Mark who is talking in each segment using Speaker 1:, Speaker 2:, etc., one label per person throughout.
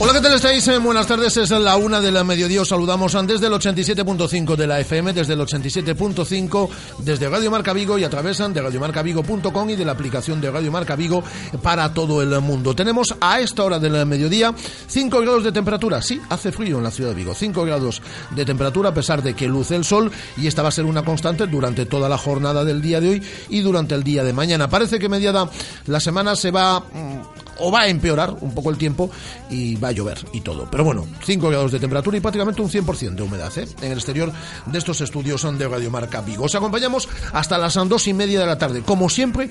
Speaker 1: Hola, ¿qué tal estáis? Eh, Buenas tardes, es la una de la mediodía. Os saludamos desde el 87.5 de la FM, desde el 87.5, desde Radio Marca Vigo y a través de radiomarcavigo.com y de la aplicación de Radio Marca Vigo para todo el mundo. Tenemos a esta hora del mediodía 5 grados de temperatura. Sí, hace frío en la ciudad de Vigo. 5 grados de temperatura a pesar de que luce el sol y esta va a ser una constante durante toda la jornada del día de hoy y durante el día de mañana. Parece que mediada la semana se va mm, o va a empeorar un poco el tiempo y va a llover y todo. Pero bueno, 5 grados de temperatura y prácticamente un 100% de humedad ¿eh? en el exterior de estos estudios de Radio Marca Vigo. Os acompañamos hasta las dos y media de la tarde, como siempre,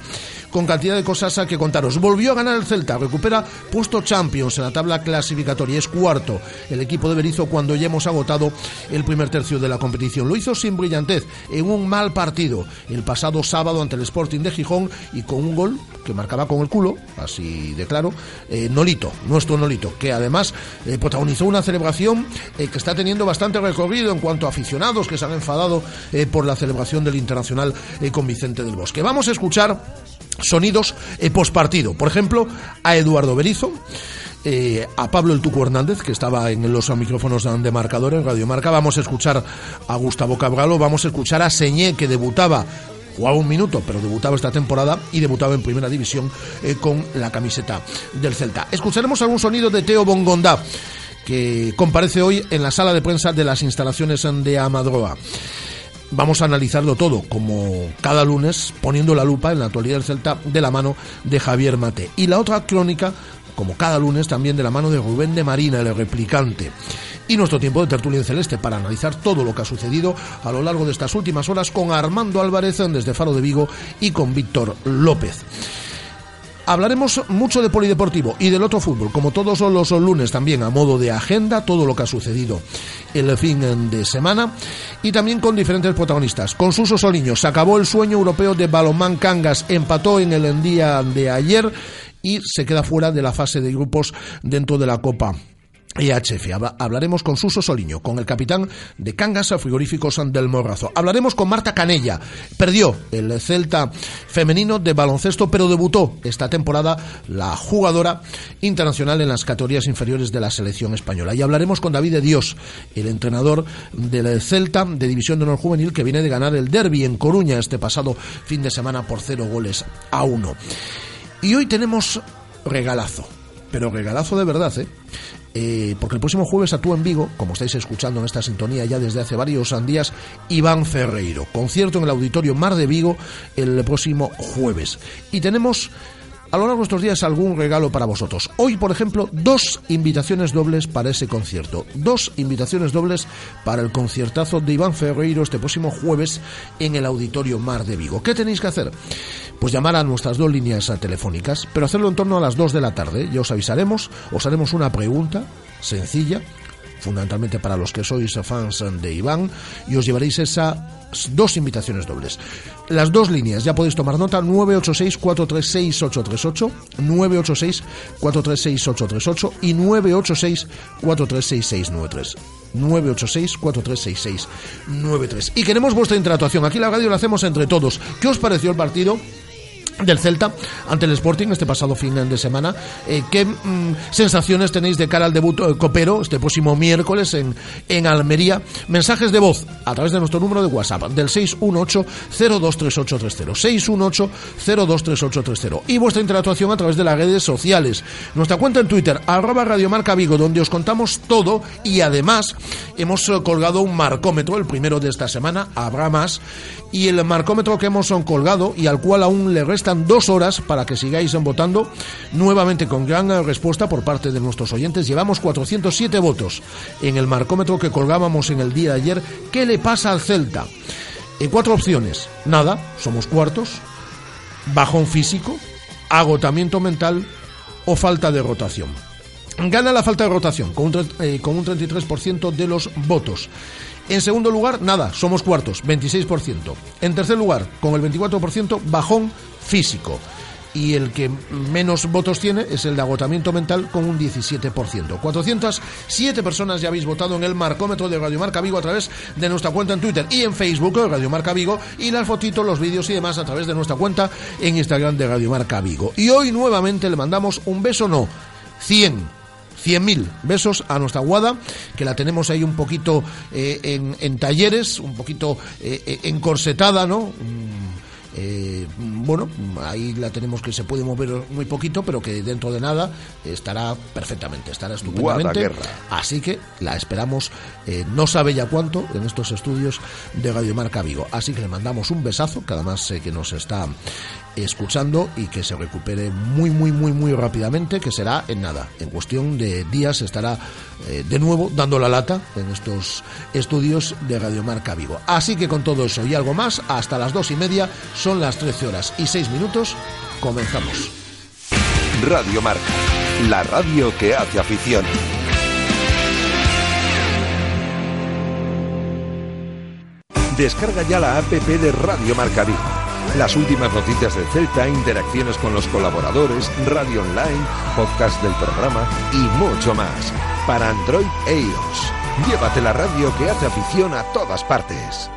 Speaker 1: con cantidad de cosas a que contaros. Volvió a ganar el Celta, recupera puesto Champions en la tabla clasificatoria, es cuarto el equipo de Berizzo cuando ya hemos agotado el primer tercio de la competición. Lo hizo sin brillantez, en un mal partido, el pasado sábado ante el Sporting de Gijón y con un gol que marcaba con el culo, así de claro, eh, Nolito, nuestro Nolito, que además eh, protagonizó una celebración eh, que está teniendo bastante recorrido en cuanto a aficionados que se han enfadado por la celebración del Internacional con Vicente del Bosque. Vamos a escuchar sonidos pospartido, por ejemplo, a Eduardo Berizo. a Pablo El Tuco Hernández, que estaba en los micrófonos de marcador en Radio Marca. Vamos a escuchar a Gustavo Cabralo, vamos a escuchar a Señé, que debutaba jugaba un minuto, pero debutaba esta temporada y debutaba en primera división eh, con la camiseta del Celta. Escucharemos algún sonido de Teo Bongonda que comparece hoy en la sala de prensa de las instalaciones de Amadroa. Vamos a analizarlo todo, como cada lunes, poniendo la lupa en la actualidad del Celta de la mano de Javier Mate. Y la otra crónica, como cada lunes, también de la mano de Rubén de Marina, el replicante y nuestro tiempo de tertulia en celeste para analizar todo lo que ha sucedido a lo largo de estas últimas horas con Armando Álvarez desde Faro de Vigo y con Víctor López. Hablaremos mucho de polideportivo y del otro fútbol, como todos los lunes también a modo de agenda, todo lo que ha sucedido el fin de semana y también con diferentes protagonistas. Con Suso Soliño se acabó el sueño europeo de Balomán Cangas, empató en el día de ayer y se queda fuera de la fase de grupos dentro de la Copa EHF. Hablaremos con Suso Soliño, con el capitán de Cangas Frigoríficos del Morrazo. Hablaremos con Marta Canella. Perdió el Celta femenino de baloncesto, pero debutó esta temporada la jugadora internacional en las categorías inferiores de la selección española. Y hablaremos con David Dios, el entrenador del Celta de División de Honor Juvenil, que viene de ganar el derby en Coruña este pasado fin de semana por cero goles a uno. Y hoy tenemos regalazo, pero regalazo de verdad, ¿eh? Eh, porque el próximo jueves actúa en Vigo, como estáis escuchando en esta sintonía ya desde hace varios días, Iván Ferreiro. Concierto en el Auditorio Mar de Vigo el próximo jueves. Y tenemos a lo largo de estos días algún regalo para vosotros. Hoy, por ejemplo, dos invitaciones dobles para ese concierto. Dos invitaciones dobles para el conciertazo de Iván Ferreiro este próximo jueves en el Auditorio Mar de Vigo. ¿Qué tenéis que hacer? Pues llamar a nuestras dos líneas telefónicas, pero hacerlo en torno a las 2 de la tarde. Ya os avisaremos, os haremos una pregunta sencilla, fundamentalmente para los que sois fans de Iván, y os llevaréis esas dos invitaciones dobles. Las dos líneas, ya podéis tomar nota, 986-436-838, 986-436-838 y 986-436-693. 986-4366-93. Y queremos vuestra interactuación. Aquí la radio la hacemos entre todos. ¿Qué os pareció el partido? Del Celta ante el Sporting este pasado fin de semana. Eh, ¿Qué mm, sensaciones tenéis de cara al debut eh, copero este próximo miércoles en, en Almería? Mensajes de voz a través de nuestro número de WhatsApp del 618-023830. 618-023830. Y vuestra interactuación a través de las redes sociales. Nuestra cuenta en Twitter, arroba Radiomarca Vigo, donde os contamos todo y además hemos eh, colgado un marcómetro, el primero de esta semana, habrá más, y el marcómetro que hemos colgado y al cual aún le restan dos horas para que sigáis votando, nuevamente con gran respuesta por parte de nuestros oyentes. Llevamos 407 votos en el marcómetro que colgábamos en el día de ayer. ¿Qué le pasa al Celta? En cuatro opciones. Nada, somos cuartos. Bajón físico, agotamiento mental o falta de rotación. Gana la falta de rotación con un, eh, con un 33% de los votos. En segundo lugar, nada, somos cuartos, 26%. En tercer lugar, con el 24%, bajón físico. Y el que menos votos tiene es el de agotamiento mental con un 17%. 407 personas ya habéis votado en el marcómetro de Radio Marca Vigo a través de nuestra cuenta en Twitter y en Facebook de Radio Marca Vigo y las fotitos, los vídeos y demás a través de nuestra cuenta en Instagram de Radio Marca Vigo. Y hoy nuevamente le mandamos un beso no, 100 100.000 besos a nuestra guada, que la tenemos ahí un poquito eh, en, en, talleres, un poquito eh, eh encorsetada, ¿no? Mm, eh, bueno, ahí la tenemos que se puede mover muy poquito, pero que dentro de nada estará perfectamente, estará estupendamente. Así que la esperamos, eh, no sabe ya cuánto, en estos estudios de Radio Marca Vigo. Así que le mandamos un besazo, que además sé que nos está escuchando y que se recupere muy, muy, muy, muy rápidamente, que será en nada. En cuestión de días estará eh, de nuevo dando la lata en estos estudios de Radio Marca Vigo. Así que con todo eso y algo más, hasta las dos y media, son las 13 horas y 6 minutos, comenzamos.
Speaker 2: Radio Marca, la radio que hace afición. Descarga ya la app de Radio Marca Vigo las últimas noticias del Celta, interacciones con los colaboradores, radio online, podcast del programa y mucho más. Para Android e iOS. Llévate la radio que hace afición a todas partes.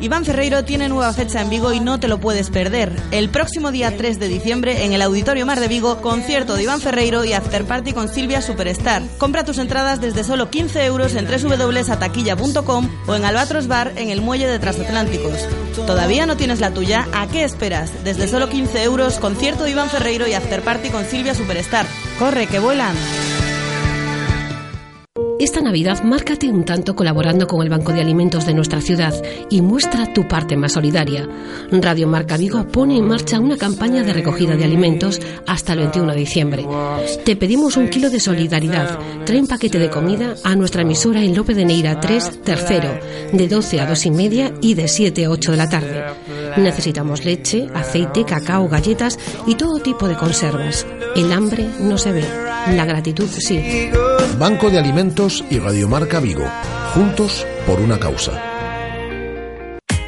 Speaker 3: Iván Ferreiro tiene nueva fecha en Vigo y no te lo puedes perder. El próximo día 3 de diciembre en el Auditorio Mar de Vigo, concierto de Iván Ferreiro y after party con Silvia Superstar. Compra tus entradas desde solo 15 euros en www.ataquilla.com o en Albatros Bar en el Muelle de Transatlánticos. ¿Todavía no tienes la tuya? ¿A qué esperas? Desde solo 15 euros, concierto de Iván Ferreiro y after party con Silvia Superstar. ¡Corre, que vuelan!
Speaker 4: Esta Navidad márcate un tanto colaborando con el Banco de Alimentos de nuestra ciudad y muestra tu parte más solidaria. Radio Marca Vigo pone en marcha una campaña de recogida de alimentos hasta el 21 de diciembre. Te pedimos un kilo de solidaridad. Trae un paquete de comida a nuestra emisora en Lope de Neira 3, tercero, de 12 a 2 y media y de 7 a 8 de la tarde. Necesitamos leche, aceite, cacao, galletas y todo tipo de conservas. El hambre no se ve, la gratitud sí.
Speaker 1: Banco de Alimentos y Radiomarca Vigo, juntos por una causa.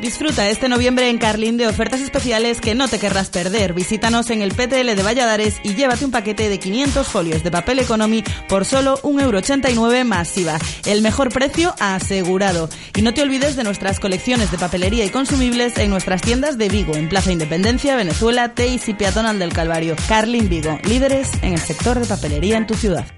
Speaker 3: Disfruta este noviembre en Carlín de ofertas especiales que no te querrás perder. Visítanos en el PTL de Valladares y llévate un paquete de 500 folios de papel economy por solo 1,89€ masiva. El mejor precio asegurado. Y no te olvides de nuestras colecciones de papelería y consumibles en nuestras tiendas de Vigo, en Plaza Independencia, Venezuela, Teis y Peatonal del Calvario. Carlin Vigo, líderes en el sector de papelería en tu ciudad.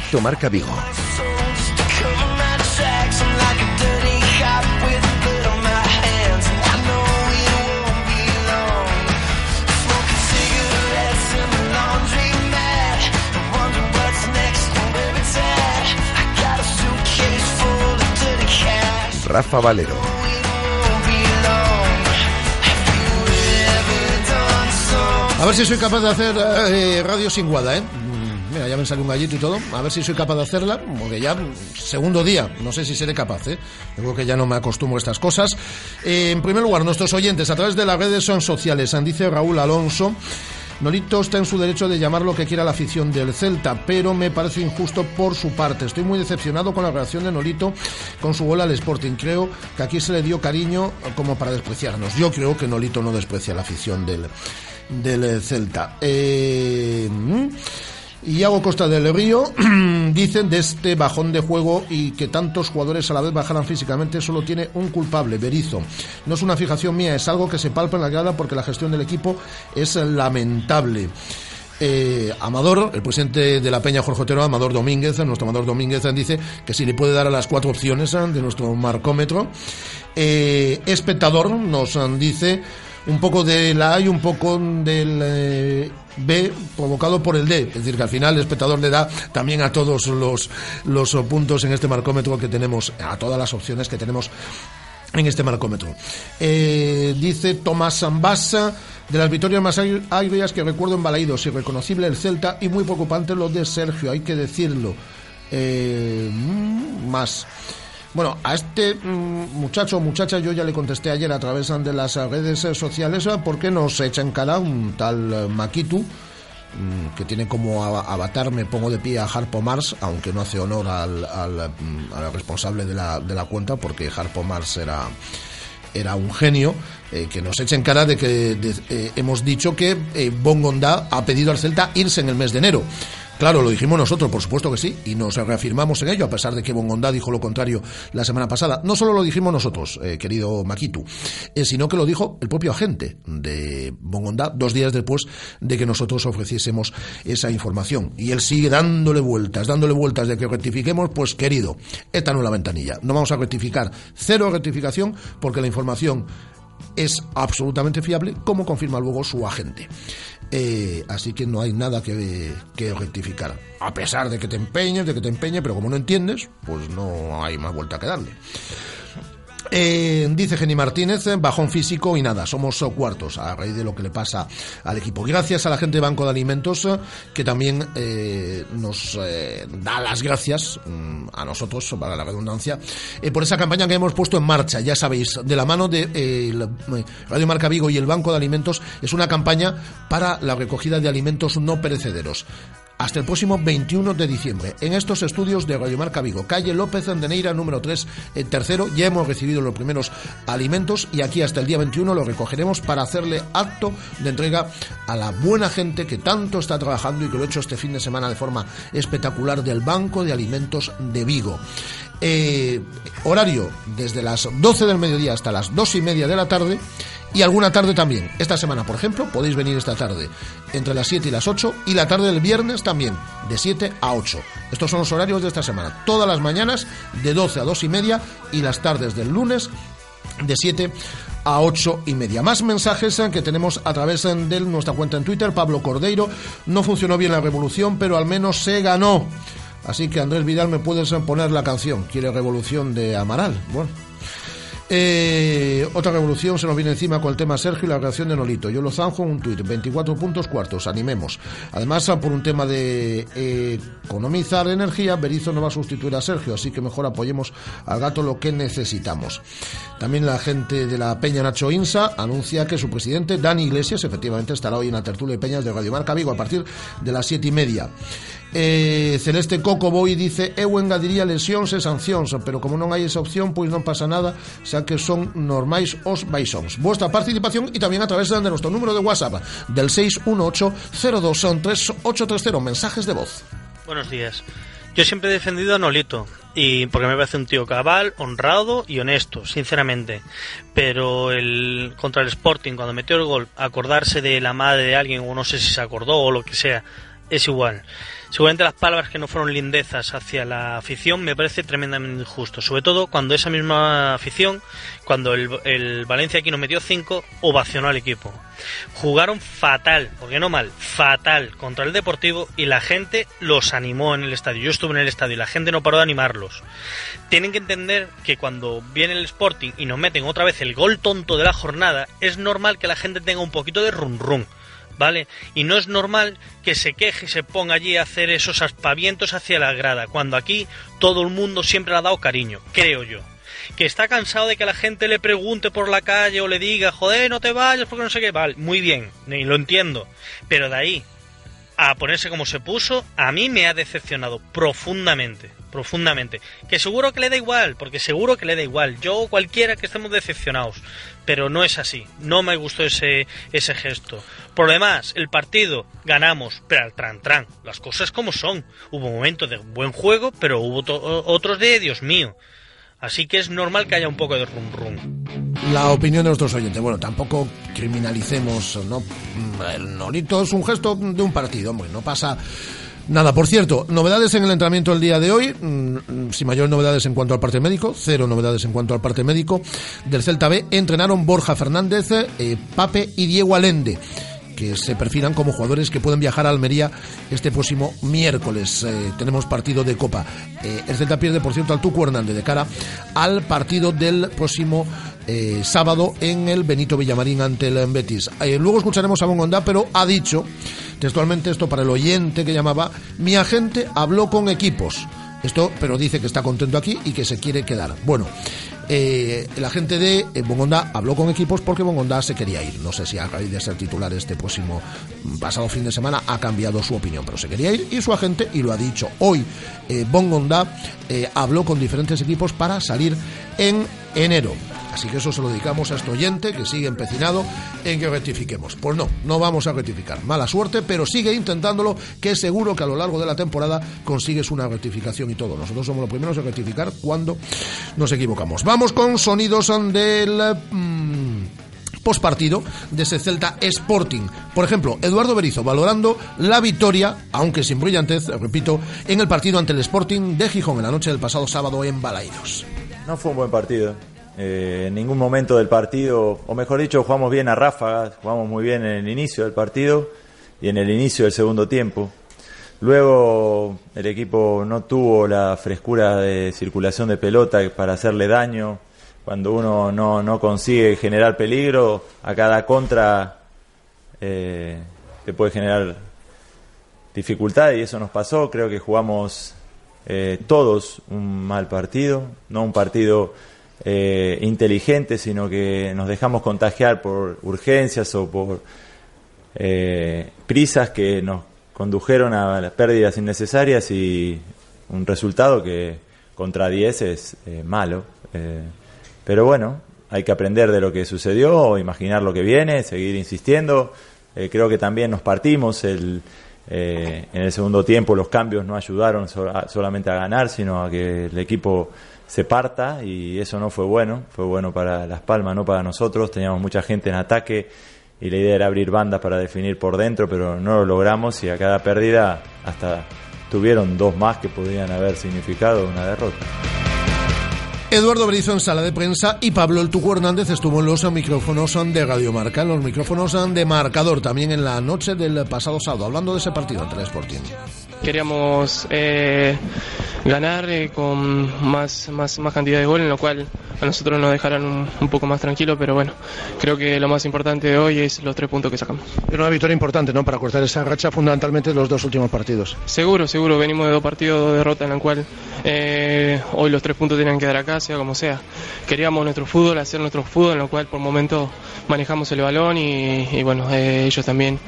Speaker 2: Directo Marca. Rafa Valero.
Speaker 1: A ver si soy capaz de hacer eh, radio sin guada, ¿eh? Mm, Mira, ya me salió un gallito y todo. A ver si soy capaz de hacerla, porque ya segundo día, no sé si seré capaz, ¿eh? Yo creo que ya no me acostumbro a estas cosas. Eh, en primer lugar, nuestros oyentes a través de las redes son sociales. Dice Raúl Alonso. Nolito está en su derecho de llamar lo que quiera la afición del Celta, pero me parece injusto por su parte. Estoy muy decepcionado con la reacción de Nolito con su gol al Sporting. Creo que aquí se le dio cariño como para despreciarnos. Yo creo que Nolito no desprecia la afición del, del Celta. Eh, Iago Costa del Río dicen de este bajón de juego y que tantos jugadores a la vez bajaran físicamente solo tiene un culpable, Berizo. No es una fijación mía, es algo que se palpa en la grada porque la gestión del equipo es lamentable. Eh, Amador, el presidente de la Peña Jorge Otero, Amador Domínguez, nuestro Amador Domínguez, dice que si le puede dar a las cuatro opciones de nuestro marcómetro. Eh, espectador nos dice un poco de la A y un poco del eh, B provocado por el D. Es decir, que al final el espectador le da también a todos los, los puntos en este marcómetro que tenemos, a todas las opciones que tenemos en este marcómetro. Eh, dice Tomás Zambasa, de las victorias más agrias que recuerdo en Balaídos, irreconocible el Celta y muy preocupante lo de Sergio, hay que decirlo. Eh, más. Bueno, a este mm, muchacho o muchacha yo ya le contesté ayer a través de las redes sociales porque nos echa en cara un tal eh, Makitu mm, que tiene como avatar me pongo de pie a Harpo Mars, aunque no hace honor al, al, mm, al responsable de la, de la cuenta porque Harpo Mars era era un genio eh, que nos echa en cara de que de, eh, hemos dicho que eh, ha pedido al Celta irse en el mes de enero. Claro, lo dijimos nosotros, por supuesto que sí, y nos reafirmamos en ello, a pesar de que Bongonda dijo lo contrario la semana pasada. No solo lo dijimos nosotros, eh, querido Maquitu, eh, sino que lo dijo el propio agente de Bongonda dos días después de que nosotros ofreciésemos esa información. Y él sigue dándole vueltas, dándole vueltas de que rectifiquemos, pues querido, esta no es la ventanilla. No vamos a rectificar, cero rectificación, porque la información es absolutamente fiable, como confirma luego su agente. Eh, así que no hay nada que, que, rectificar. A pesar de que te empeñes, de que te empeñes, pero como no entiendes, pues no hay más vuelta que darle. Eh, dice Jenny Martínez, bajón físico y nada, somos cuartos a raíz de lo que le pasa al equipo. Gracias a la gente de Banco de Alimentos que también eh, nos eh, da las gracias mm, a nosotros, para la redundancia, eh, por esa campaña que hemos puesto en marcha. Ya sabéis, de la mano de eh, Radio Marca Vigo y el Banco de Alimentos, es una campaña para la recogida de alimentos no perecederos hasta el próximo 21 de diciembre. En estos estudios de Radio Marca Vigo, calle López Andeneira, número 3, el tercero, ya hemos recibido los primeros alimentos y aquí hasta el día 21 los recogeremos para hacerle acto de entrega a la buena gente que tanto está trabajando y que lo ha hecho este fin de semana de forma espectacular del Banco de Alimentos de Vigo. Eh, horario desde las 12 del mediodía hasta las 2 y media de la tarde y alguna tarde también. Esta semana, por ejemplo, podéis venir esta tarde entre las 7 y las 8 y la tarde del viernes también, de 7 a 8. Estos son los horarios de esta semana. Todas las mañanas de 12 a 2 y media y las tardes del lunes de 7 a 8 y media. Más mensajes que tenemos a través de nuestra cuenta en Twitter. Pablo Cordeiro, no funcionó bien la revolución, pero al menos se ganó. Así que Andrés Vidal me puedes poner la canción. Quiere revolución de Amaral. Bueno. Eh, otra revolución se nos viene encima con el tema Sergio y la reacción de Nolito. Yo lo zanjo en un tuit, 24 puntos cuartos, animemos. Además, por un tema de economizar energía, Berizo no va a sustituir a Sergio, así que mejor apoyemos al gato lo que necesitamos. También la gente de la Peña Nacho Insa anuncia que su presidente, Dani Iglesias, efectivamente estará hoy en la tertulia de Peñas de Radio Marca Vigo a partir de las siete y media. Eh, Celeste Coco Boy dice Eu engadiría lesións e sancións Pero como non hai esa opción Pois non pasa nada Xa que son normais os baixóns Vuestra participación E tamén a través de nuestro número de WhatsApp Del 618-023830 Mensajes de voz
Speaker 5: Buenos días Yo siempre he defendido a Nolito y porque me parece un tío cabal, honrado y honesto, sinceramente. Pero el contra el Sporting, cuando metió el gol, acordarse de la madre de alguien, o no sé si se acordó o lo que sea, es igual. Seguramente las palabras que no fueron lindezas hacia la afición me parece tremendamente injusto. Sobre todo cuando esa misma afición, cuando el, Valencia aquí nos metió 5, ovacionó al equipo. Jugaron fatal, porque no mal, fatal contra el Deportivo y la gente los animó en el estadio. Yo estuve en el estadio y la gente no paró de animarlos. Tienen que entender que cuando viene el Sporting y nos meten otra vez el gol tonto de la jornada, es normal que la gente tenga un poquito de run run ¿vale? Y no es normal que se queje y se ponga allí a hacer esos aspavientos hacia la grada, cuando aquí todo el mundo siempre le ha dado cariño, creo yo. Que está cansado de que la gente le pregunte por la calle o le diga, joder, no te vayas porque no sé qué, vale, muy bien, lo entiendo, pero de ahí a ponerse como se puso, a mí me ha decepcionado profundamente profundamente. Que seguro que le da igual, porque seguro que le da igual. Yo o cualquiera que estemos decepcionados. Pero no es así. No me gustó ese, ese gesto. Por lo demás, el partido ganamos, pero al tran tran. Las cosas como son. Hubo momentos de buen juego, pero hubo otros de Dios mío. Así que es normal que haya un poco de rum rum.
Speaker 1: La opinión de nuestros oyentes. Bueno, tampoco criminalicemos, ¿no? El nolito es un gesto de un partido, hombre, no pasa Nada, por cierto, novedades en el entrenamiento del día de hoy, mm, sin mayores novedades en cuanto al parte médico, cero novedades en cuanto al parte médico del Celta B, entrenaron Borja Fernández, eh, Pape y Diego Alende que se perfilan como jugadores que pueden viajar a Almería este próximo miércoles. Eh, tenemos partido de Copa. Eh, el Celta pierde, por cierto, al Tucu Hernández de cara al partido del próximo eh, sábado en el Benito Villamarín ante el Betis. luego escucharemos a Bongonda, pero ha dicho textualmente esto para el oyente que llamaba, mi agente habló con equipos. Esto, pero dice que está contento aquí y que se quiere quedar. Bueno, eh, la gente de eh, Bongonda habló con equipos porque Bongonda se quería ir. No sé si a raíz de ser titular este próximo mm, pasado fin de semana ha cambiado su opinión, pero se quería ir y su agente, y lo ha dicho hoy, eh, Bongonda habló con diferentes equipos para salir en enero. Así que eso se lo dedicamos a este oyente que sigue empecinado en que rectifiquemos. Pues no, no vamos a rectificar. Mala suerte, pero sigue intentándolo, que seguro que a lo largo de la temporada consigues una rectificación y todo. Nosotros somos los primeros a rectificar cuando nos equivocamos. Vamos con sonidos del... Mm, postpartido de ese Celta Sporting. Por ejemplo, Eduardo Berizo valorando la victoria, aunque sin brillantez, repito, en el partido ante el Sporting de Gijón en la noche del pasado sábado en Balaidos.
Speaker 6: No fue un buen partido. Eh, en ningún momento del partido, o mejor dicho, jugamos bien a ráfagas, jugamos muy bien en el inicio del partido y en el inicio del segundo tiempo. Luego el equipo no tuvo la frescura de circulación de pelota para hacerle daño. Cuando uno no, consigue generar peligro, a cada contra eh, te puede generar dificultad y eso nos pasó. Creo que jugamos eh, todos un mal partido, no un partido eh, inteligente, sino que nos dejamos contagiar por urgencias o por eh, prisas que nos condujeron a las pérdidas innecesarias y un resultado que contra 10 es eh, malo. pero bueno, hay que aprender de lo que sucedió, imaginar lo que viene, seguir insistiendo. creo que también nos partimos en el segundo tiempo los cambios no ayudaron solamente a ganar, sino a que el equipo se parta y eso no fue bueno, fue bueno para Las Palmas, no para nosotros, teníamos mucha gente en ataque y la idea era abrir bandas para definir por dentro, pero no lo logramos y a cada pérdida hasta tuvieron dos más que podrían haber significado una derrota.
Speaker 1: Eduardo Brizo en sala de prensa y Pablo El Tuco Hernández estuvo en los micrófonos de Radio Marca, en los micrófonos de marcador también en la noche del pasado sábado, hablando de ese partido entre el Sporting.
Speaker 7: Queríamos eh, ganar eh, con más, más, más cantidad de gol, en lo cual a nosotros nos dejarán un, poco más tranquilos, pero bueno, creo que lo más importante de hoy es los tres puntos que sacamos.
Speaker 1: Era una victoria importante, ¿no? Para cortar esa racha fundamentalmente los dos últimos partidos.
Speaker 7: Seguro, seguro, venimos de dos partidos, dos derrotas, en la cual eh, hoy los tres puntos tenían que dar acá, sea como sea. Queríamos nuestro fútbol, hacer nuestro fútbol, en lo cual por momento manejamos el balón y, bueno, ellos también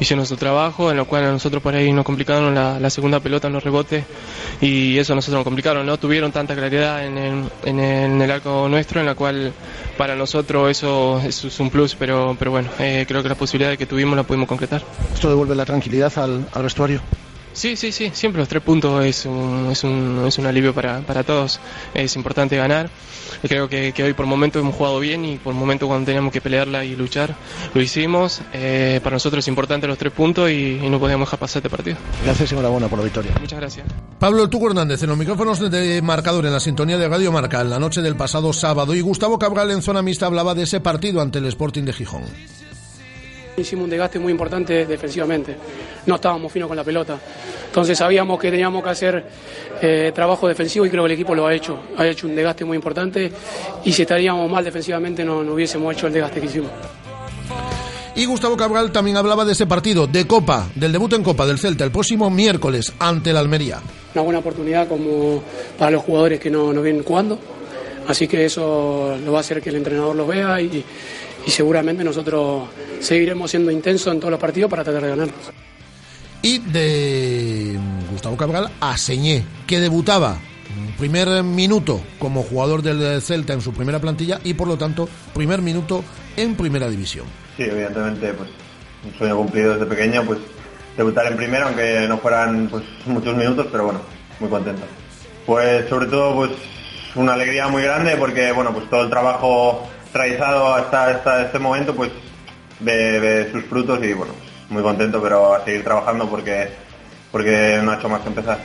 Speaker 7: hicieron su trabajo, en lo cual a nosotros por ahí nos complicaron la la segunda pelota no rebote y eso nosotros nos complicaron, no tuvieron tanta claridad en el, en el, arco nuestro, en la cual para nosotros eso, es un plus, pero, pero bueno, eh, creo que las posibilidades que tuvimos las pudimos concretar.
Speaker 1: ¿Esto devuelve la tranquilidad al, al vestuario?
Speaker 7: Sí, sí, sí, siempre los tres puntos es un, es un, es un alivio para, para todos. Es importante ganar. Creo que, que hoy por momento hemos jugado bien y por momento cuando teníamos que pelearla y luchar lo hicimos. Eh, para nosotros es importante los tres puntos y, y no podíamos dejar pasar este partido.
Speaker 1: Gracias y enhorabuena por la victoria.
Speaker 7: Muchas gracias.
Speaker 1: Pablo Tuco Hernández en los micrófonos de marcador en la sintonía de Radio Marca en la noche del pasado sábado y Gustavo Cabral en zona mixta hablaba de ese partido ante el Sporting de Gijón.
Speaker 8: Hicimos un desgaste muy importante defensivamente. No estábamos finos con la pelota. Entonces sabíamos que teníamos que hacer eh, trabajo defensivo y creo que el equipo lo ha hecho. Ha hecho un desgaste muy importante y si estaríamos mal defensivamente no, no hubiésemos hecho el desgaste que hicimos.
Speaker 1: Y Gustavo Cabral también hablaba de ese partido de Copa, del debut en Copa del Celta, el próximo miércoles ante el Almería.
Speaker 8: Una buena oportunidad como para los jugadores que no, no vienen jugando. Así que eso lo va a hacer que el entrenador lo vea y, y seguramente nosotros seguiremos siendo intensos en todos los partidos para tratar de ganarlos.
Speaker 1: Y de Gustavo Cabral a Señé, que debutaba primer minuto como jugador del Celta en su primera plantilla y por lo tanto primer minuto en primera división.
Speaker 9: Sí, evidentemente, pues un sueño cumplido desde pequeño, pues debutar en primera, aunque no fueran pues muchos minutos, pero bueno, muy contento. Pues sobre todo, pues una alegría muy grande porque bueno, pues todo el trabajo realizado hasta, este momento, pues ve sus frutos y bueno, muy contento, pero a seguir trabajando porque porque no ha hecho más que empezar.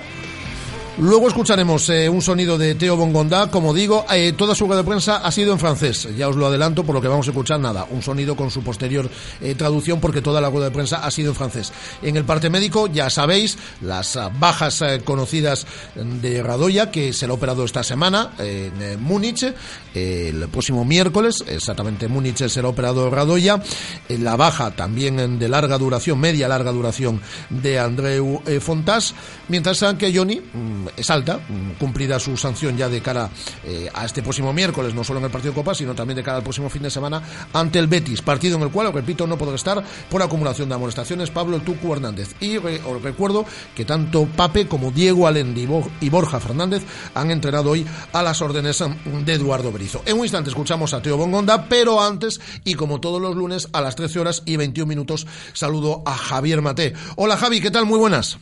Speaker 1: Luego escucharemos eh, un sonido de Teo Bongonda. Como digo, eh, toda su rueda de prensa ha sido en francés. Ya os lo adelanto, por lo que vamos a escuchar nada. Un sonido con su posterior eh, traducción, porque toda la rueda de prensa ha sido en francés. En el parte médico, ya sabéis, las ah, bajas eh, conocidas de Radoya, que será operado esta semana en eh, Múnich. Eh, el próximo miércoles, exactamente en Múnich será operado Radoya. Eh, la baja también de larga duración, media larga duración, de Andreu eh, Fontás. Mientras que Johnny mm, es alta, cumplida su sanción ya de cara eh, a este próximo miércoles, no solo en el partido de Copa, sino también de cara al próximo fin de semana ante el Betis, partido en el cual, repito, no podrá estar por acumulación de amonestaciones Pablo Tucu Hernández. Y os recuerdo que tanto Pape como Diego Alendi y Borja Fernández han entrenado hoy a las órdenes mm, de Eduardo Berizo. En un instante escuchamos a Teo Bongonda, pero antes, y como todos los lunes, a las 13 horas y 21 minutos, saludo a Javier Mate. Hola Javi, ¿qué tal? Muy buenas.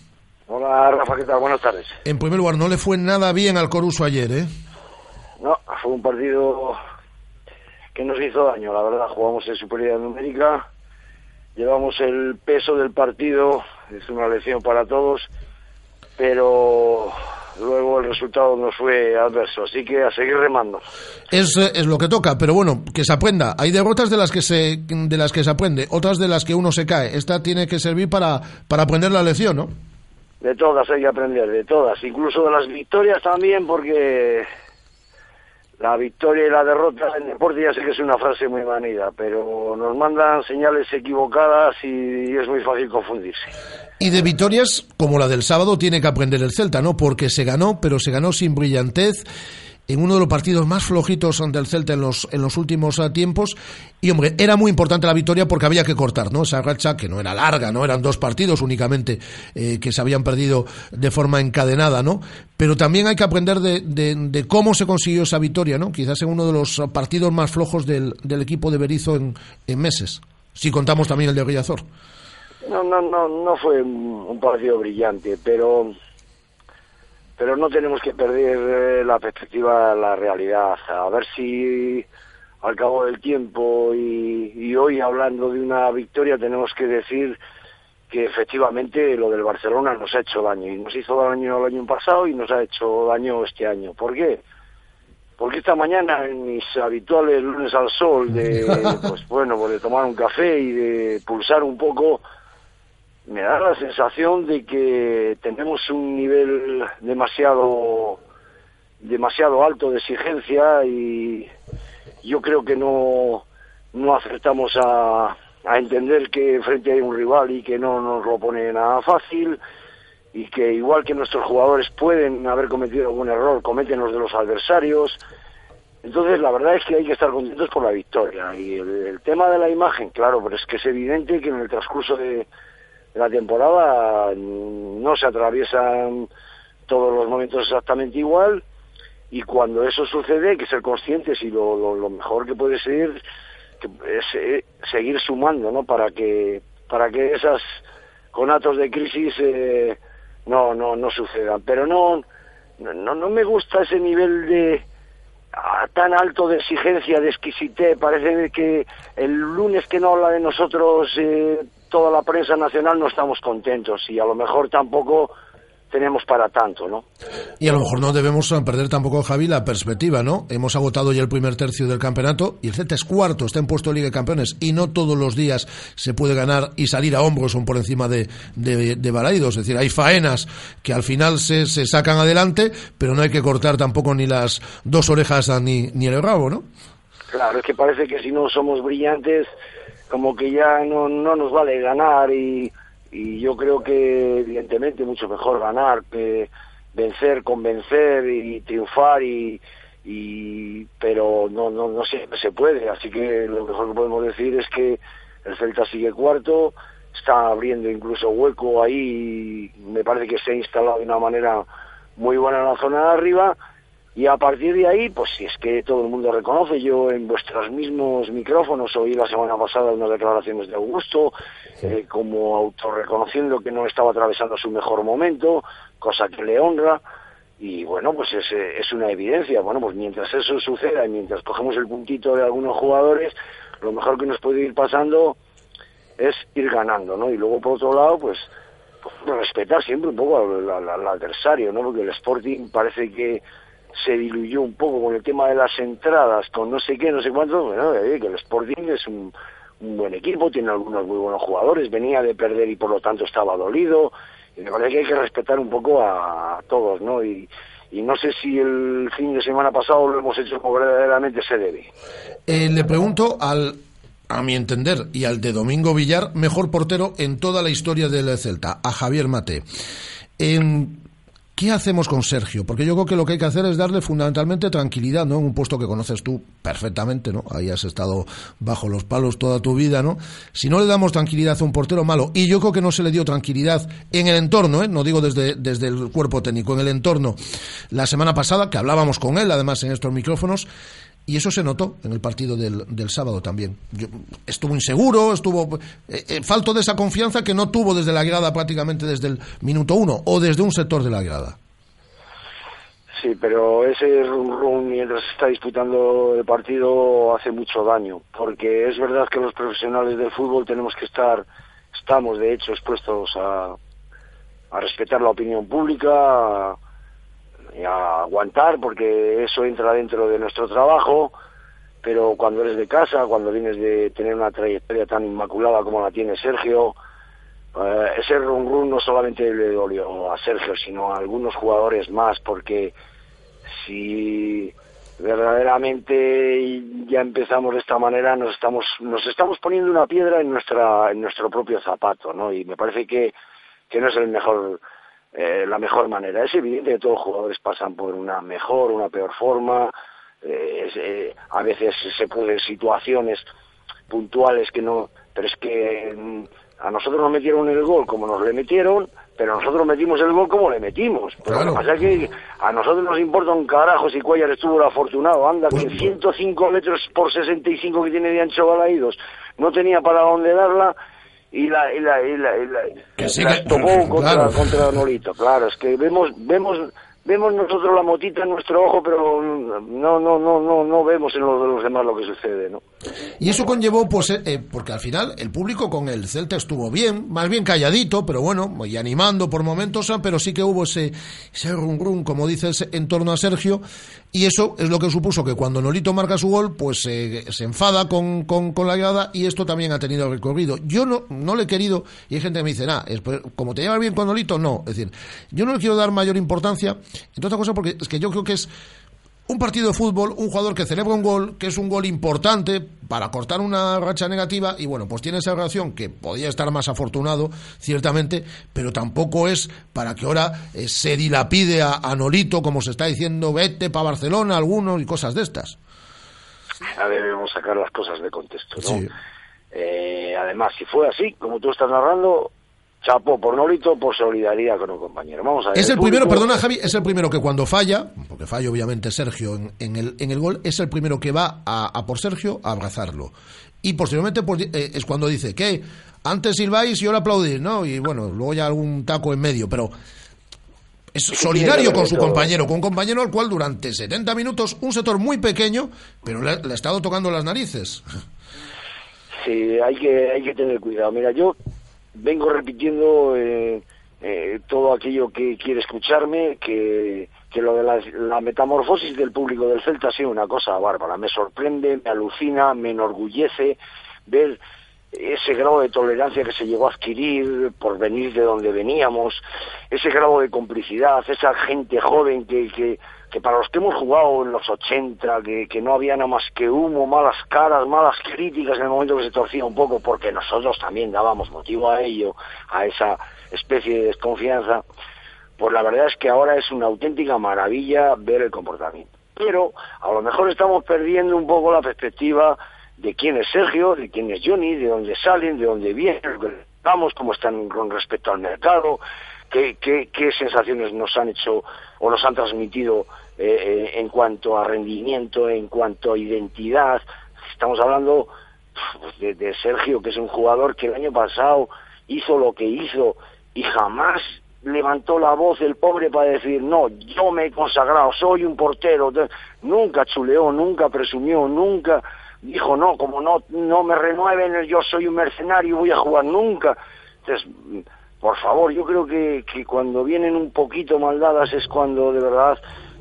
Speaker 10: Hola Rafa, ¿qué tal? Buenas tardes.
Speaker 1: En primer lugar, no le fue nada bien al Coruso ayer, ¿eh?
Speaker 10: No, fue un partido que nos hizo daño, la verdad. Jugamos en superioridad numérica, llevamos el peso del partido, es una lección para todos, pero luego el resultado nos fue adverso, así que a seguir remando.
Speaker 1: Es, eh, es lo que toca, pero bueno, que se aprenda. Hay derrotas de las que se de las que se aprende, otras de las que uno se cae. Esta tiene que servir para, para aprender la lección, ¿no?
Speaker 10: De todas hay que aprender, de todas, incluso de las victorias también, porque la victoria y la derrota en deporte ya sé que es una frase muy manida, pero nos mandan señales equivocadas y es muy fácil confundirse.
Speaker 1: Y de victorias como la del sábado tiene que aprender el Celta, ¿no? Porque se ganó, pero se ganó sin brillantez en uno de los partidos más flojitos del Celta en los, en los últimos ah, tiempos. Y hombre, era muy importante la victoria porque había que cortar, ¿no? Esa racha que no era larga, no eran dos partidos únicamente eh, que se habían perdido de forma encadenada, ¿no? Pero también hay que aprender de, de- cómo se consiguió esa victoria, ¿no? Quizás en uno de los partidos más flojos del, del equipo de Berizzo en, en meses. Si contamos también el de Rillazor.
Speaker 10: No, no, no, no fue un partido brillante, pero pero no tenemos que perder eh, la perspectiva, la realidad. A ver si al cabo del tiempo y, y hoy hablando de una victoria tenemos que decir que efectivamente lo del Barcelona nos ha hecho daño y nos hizo daño el año pasado y nos ha hecho daño este año. ¿Por qué? Porque esta mañana en mis habituales lunes al sol de pues bueno, pues de tomar un café y de pulsar un poco me da la sensación de que tenemos un nivel demasiado demasiado alto de exigencia y yo creo que no no acertamos a, a entender que frente hay un rival y que no nos lo pone nada fácil y que igual que nuestros jugadores pueden haber cometido algún error, cometen los de los adversarios. Entonces, la verdad es que hay que estar contentos por la victoria. Y el, el tema de la imagen, claro, pero es que es evidente que en el transcurso de, de la temporada no se atraviesan todos los momentos exactamente igual y cuando eso sucede hay que ser conscientes y lo, lo, mejor que puede ser es eh, seguir sumando, ¿no? Para que para que esas conatos de crisis eh, no, no, no sucedan. Pero no, no, no me gusta ese nivel de tan alto de exigencia, de exquisité. Parece que el lunes que no habla de nosotros eh, toda la prensa nacional no estamos contentos y a lo mejor tampoco tenemos para tanto, ¿no?
Speaker 1: Y a lo mejor no debemos perder tampoco, Javi, la perspectiva, ¿no? Hemos agotado ya el primer tercio del campeonato y el Celta es cuarto, está en puesto de Liga de Campeones y no todos los días se puede ganar y salir a hombros o por encima de, de, de Es decir, hay faenas que al final se, se sacan adelante, pero no hay que cortar tampoco ni las dos orejas ni, ni el rabo, ¿no?
Speaker 10: Claro, es que parece que si no somos brillantes, como que ya no, no nos vale ganar y y yo creo que evidentemente mucho mejor ganar que vencer, convencer y triunfar y, y pero no, no, no siempre se puede, así que lo mejor que podemos decir es que el Celta sigue cuarto, está abriendo incluso hueco ahí, me parece que se ha instalado de una manera muy buena en la zona de arriba y a partir de ahí, pues si es que todo el mundo reconoce, yo en vuestros mismos micrófonos oí la semana pasada unas declaraciones de Augusto, eh, como autorreconociendo que no estaba atravesando su mejor momento, cosa que le honra, y bueno, pues es, eh, es una evidencia. Bueno, pues mientras eso suceda y mientras cogemos el puntito de algunos jugadores, lo mejor que nos puede ir pasando es ir ganando, ¿no? Y luego, por otro lado, pues, pues respetar siempre un poco al, al adversario, ¿no? Porque el Sporting parece que se diluyó un poco con el tema de las entradas, con no sé qué, no sé cuánto, bueno, eh, que el Sporting es un, buen equipo, tiene algunos muy buenos jugadores, venía de perder y por lo tanto estaba dolido, y me parece que hay que respetar un poco a, todos, ¿no? Y, y no sé si el fin de semana pasado lo hemos hecho como verdaderamente se debe.
Speaker 1: Eh, le pregunto al, a mi entender, y al de Domingo Villar, mejor portero en toda la historia del Celta, a Javier Mate. En, ¿Qué hacemos con Sergio? Porque yo creo que lo que hay que hacer es darle fundamentalmente tranquilidad, ¿no? En un puesto que conoces tú perfectamente, ¿no? Ahí has estado bajo los palos toda tu vida, ¿no? Si no le damos tranquilidad a un portero malo, y yo creo que no se le dio tranquilidad en el entorno, ¿eh? No digo desde, desde el cuerpo técnico, en el entorno. La semana pasada, que hablábamos con él, además, en estos micrófonos, y eso se notó en el partido del, del sábado también. estuvo inseguro, estuvo eh, eh, falto de esa confianza que no tuvo desde la grada prácticamente desde el minuto uno o desde un sector de la grada.
Speaker 10: Sí, pero ese rum mientras se está disputando el partido hace mucho daño, porque es verdad que los profesionales del fútbol tenemos que estar, estamos de hecho expuestos a, a respetar la opinión pública, aguantar porque eso entra dentro de nuestro trabajo, pero cuando eres de casa, cuando vienes de tener una trayectoria tan inmaculada como la tiene Sergio, eh, ese run run no solamente le dolió a Sergio, sino a algunos jugadores más, porque si verdaderamente ya empezamos de esta manera nos estamos nos estamos poniendo una piedra en nuestra en nuestro propio zapato no y me parece que que no es el mejor eh, la mejor manera. Es evidente que todos los jugadores pasan por una mejor, una peor forma. Eh, eh, a veces se pueden situaciones puntuales que no, pero es que mm, a nosotros nos metieron el gol como nos le metieron, pero nosotros metimos el gol como le metimos. Pero lo que pasa es que a nosotros nos importa un carajo si Cuellar estuvo afortunado. Anda, que 105 pues, metros por 65 que tiene de ancho balaídos no tenía para dónde darla y la y la y la, y la, la tocó contra, contra Nolito. Claro, es que vemos vemos vemos nosotros la motita en nuestro ojo, pero no, no, no, no, no vemos en los de los demás lo que sucede, ¿no?
Speaker 1: Y eso conllevó, pues, eh, eh, porque al final el público con el Celta estuvo bien, más bien calladito, pero bueno, y animando por momentos, ah, pero sí que hubo ese, ese rum, rum como dices, en torno a Sergio, y eso es lo que supuso que cuando Nolito marca su gol, pues se enfada con, con, con, la grada, y esto también ha tenido recorrido. Yo no, no le he querido, y hay gente que me dice, ah, como te llevas bien con Nolito, no, es decir, yo no le quiero dar mayor importancia, entre otras cosas porque es que yo creo que es un partido de fútbol, un jugador que celebra un gol, que es un gol importante para cortar una racha negativa, y bueno, pues tiene esa relación que podía estar más afortunado, ciertamente, pero tampoco es para que ahora eh, se dilapide a, a, Nolito, como se está diciendo, vete para Barcelona, algunos y cosas de estas.
Speaker 10: Ya debemos sacar las cosas de contexto, ¿no? Eh, además, si fue así, como tú estás narrando, chapo por Nolito, por solidaridad con un compañero. Vamos a ver,
Speaker 1: es el, primero, perdona Javi, es el primero que cuando falla, porque falla obviamente Sergio en, el, en el gol, es el primero que va a, por Sergio a abrazarlo. Y posteriormente pues, eh, es cuando dice que antes silbáis y ahora aplaudís, ¿no? Y bueno, luego ya algún taco en medio, pero es solidario con su compañero, con un compañero al cual durante 70 minutos, un sector muy pequeño, pero le, le ha estado tocando las narices.
Speaker 10: Sí, hay que, hay que tener cuidado. Mira, yo vengo repitiendo eh, eh, todo aquello que quiere escucharme, que, que lo de la, la, metamorfosis del público del Celta ha sido una cosa bárbara. Me sorprende, me alucina, me enorgullece ver ese grado de tolerancia que se llegó a adquirir por venir de donde veníamos, ese grado de complicidad, esa gente joven que, que, que para los que hemos jugado en los 80, que, no había nada más que humo, malas caras, malas críticas en el momento que se torcía un poco, porque nosotros también dábamos motivo a ello, a esa especie de desconfianza, pues la verdad es que ahora es una auténtica maravilla ver el comportamiento. Pero a lo mejor estamos perdiendo un poco la perspectiva de quién es Sergio, de quién es Johnny, de dónde salen, de dónde vienen, vamos, cómo están con respecto al mercado, qué, qué, qué sensaciones nos han hecho o nos han transmitido eh, eh, en cuanto a rendimiento, en cuanto a identidad. Estamos hablando de, de Sergio, que es un jugador que el año pasado hizo lo que hizo y jamás levantó la voz el pobre para decir, no, yo me he consagrado, soy un portero. Nunca chuleó, nunca presumió, nunca dijo, no, como no, no me renueven, yo soy un mercenario, voy a jugar nunca. Entonces, por favor, yo creo que, que cuando vienen un poquito maldadas es cuando de verdad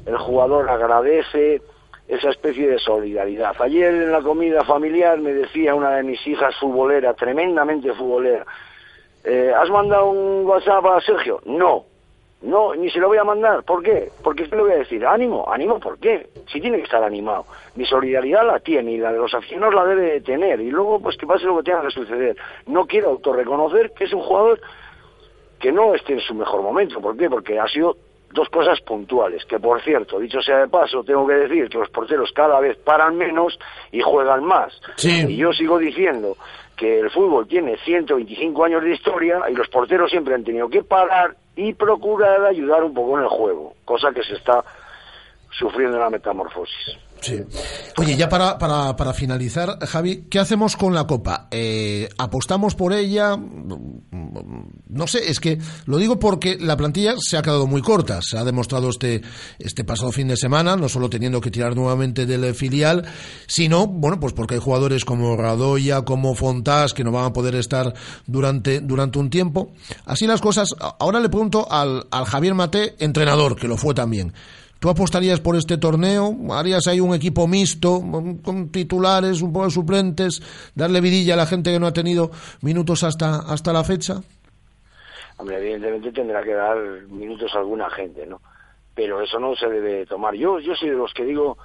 Speaker 10: el jugador agradece esa especie de solidaridad. Ayer en la comida familiar me decía una de mis hijas futbolera, tremendamente futbolera, eh, ¿has mandado un WhatsApp a Sergio? No, no, ni se lo voy a mandar. ¿Por qué? Porque ¿qué le voy a decir? ¿Ánimo? ¿Ánimo por qué? Si tiene que estar animado. Mi solidaridad la tiene y la de los aficionados la debe de tener. Y luego, pues que pase lo que tenga que suceder. No quiero autorreconocer que es un jugador que no esté en su mejor momento. ¿Por qué? Porque ha sido dos cosas puntuales. Que, por cierto, dicho sea de paso, tengo que decir que los porteros cada vez paran menos y juegan más.
Speaker 1: Sí.
Speaker 10: Y yo sigo diciendo que el fútbol tiene 125 años de historia y los porteros siempre han tenido que parar y procurar ayudar un poco en el juego, cosa que se está sufriendo en la metamorfosis.
Speaker 1: Sí. Oye, ya para, para, para finalizar, Javi, ¿qué hacemos con la Copa? Eh, ¿Apostamos por ella? No sé, es que lo digo porque la plantilla se ha quedado muy corta. Se ha demostrado este, este pasado fin de semana, no solo teniendo que tirar nuevamente del filial, sino, bueno, pues porque hay jugadores como Radoya, como Fontás, que no van a poder estar durante, durante un tiempo. Así las cosas. Ahora le pregunto al, al Javier Mate, entrenador, que lo fue también. ¿Tú apostarías por este torneo? ¿Harías ahí un equipo mixto, con titulares, un poco de suplentes, darle vidilla a la gente que no ha tenido minutos hasta, hasta la fecha?
Speaker 10: Hombre, evidentemente tendrá que dar minutos a alguna gente, ¿no? Pero eso no se debe tomar. Yo, yo soy de los que digo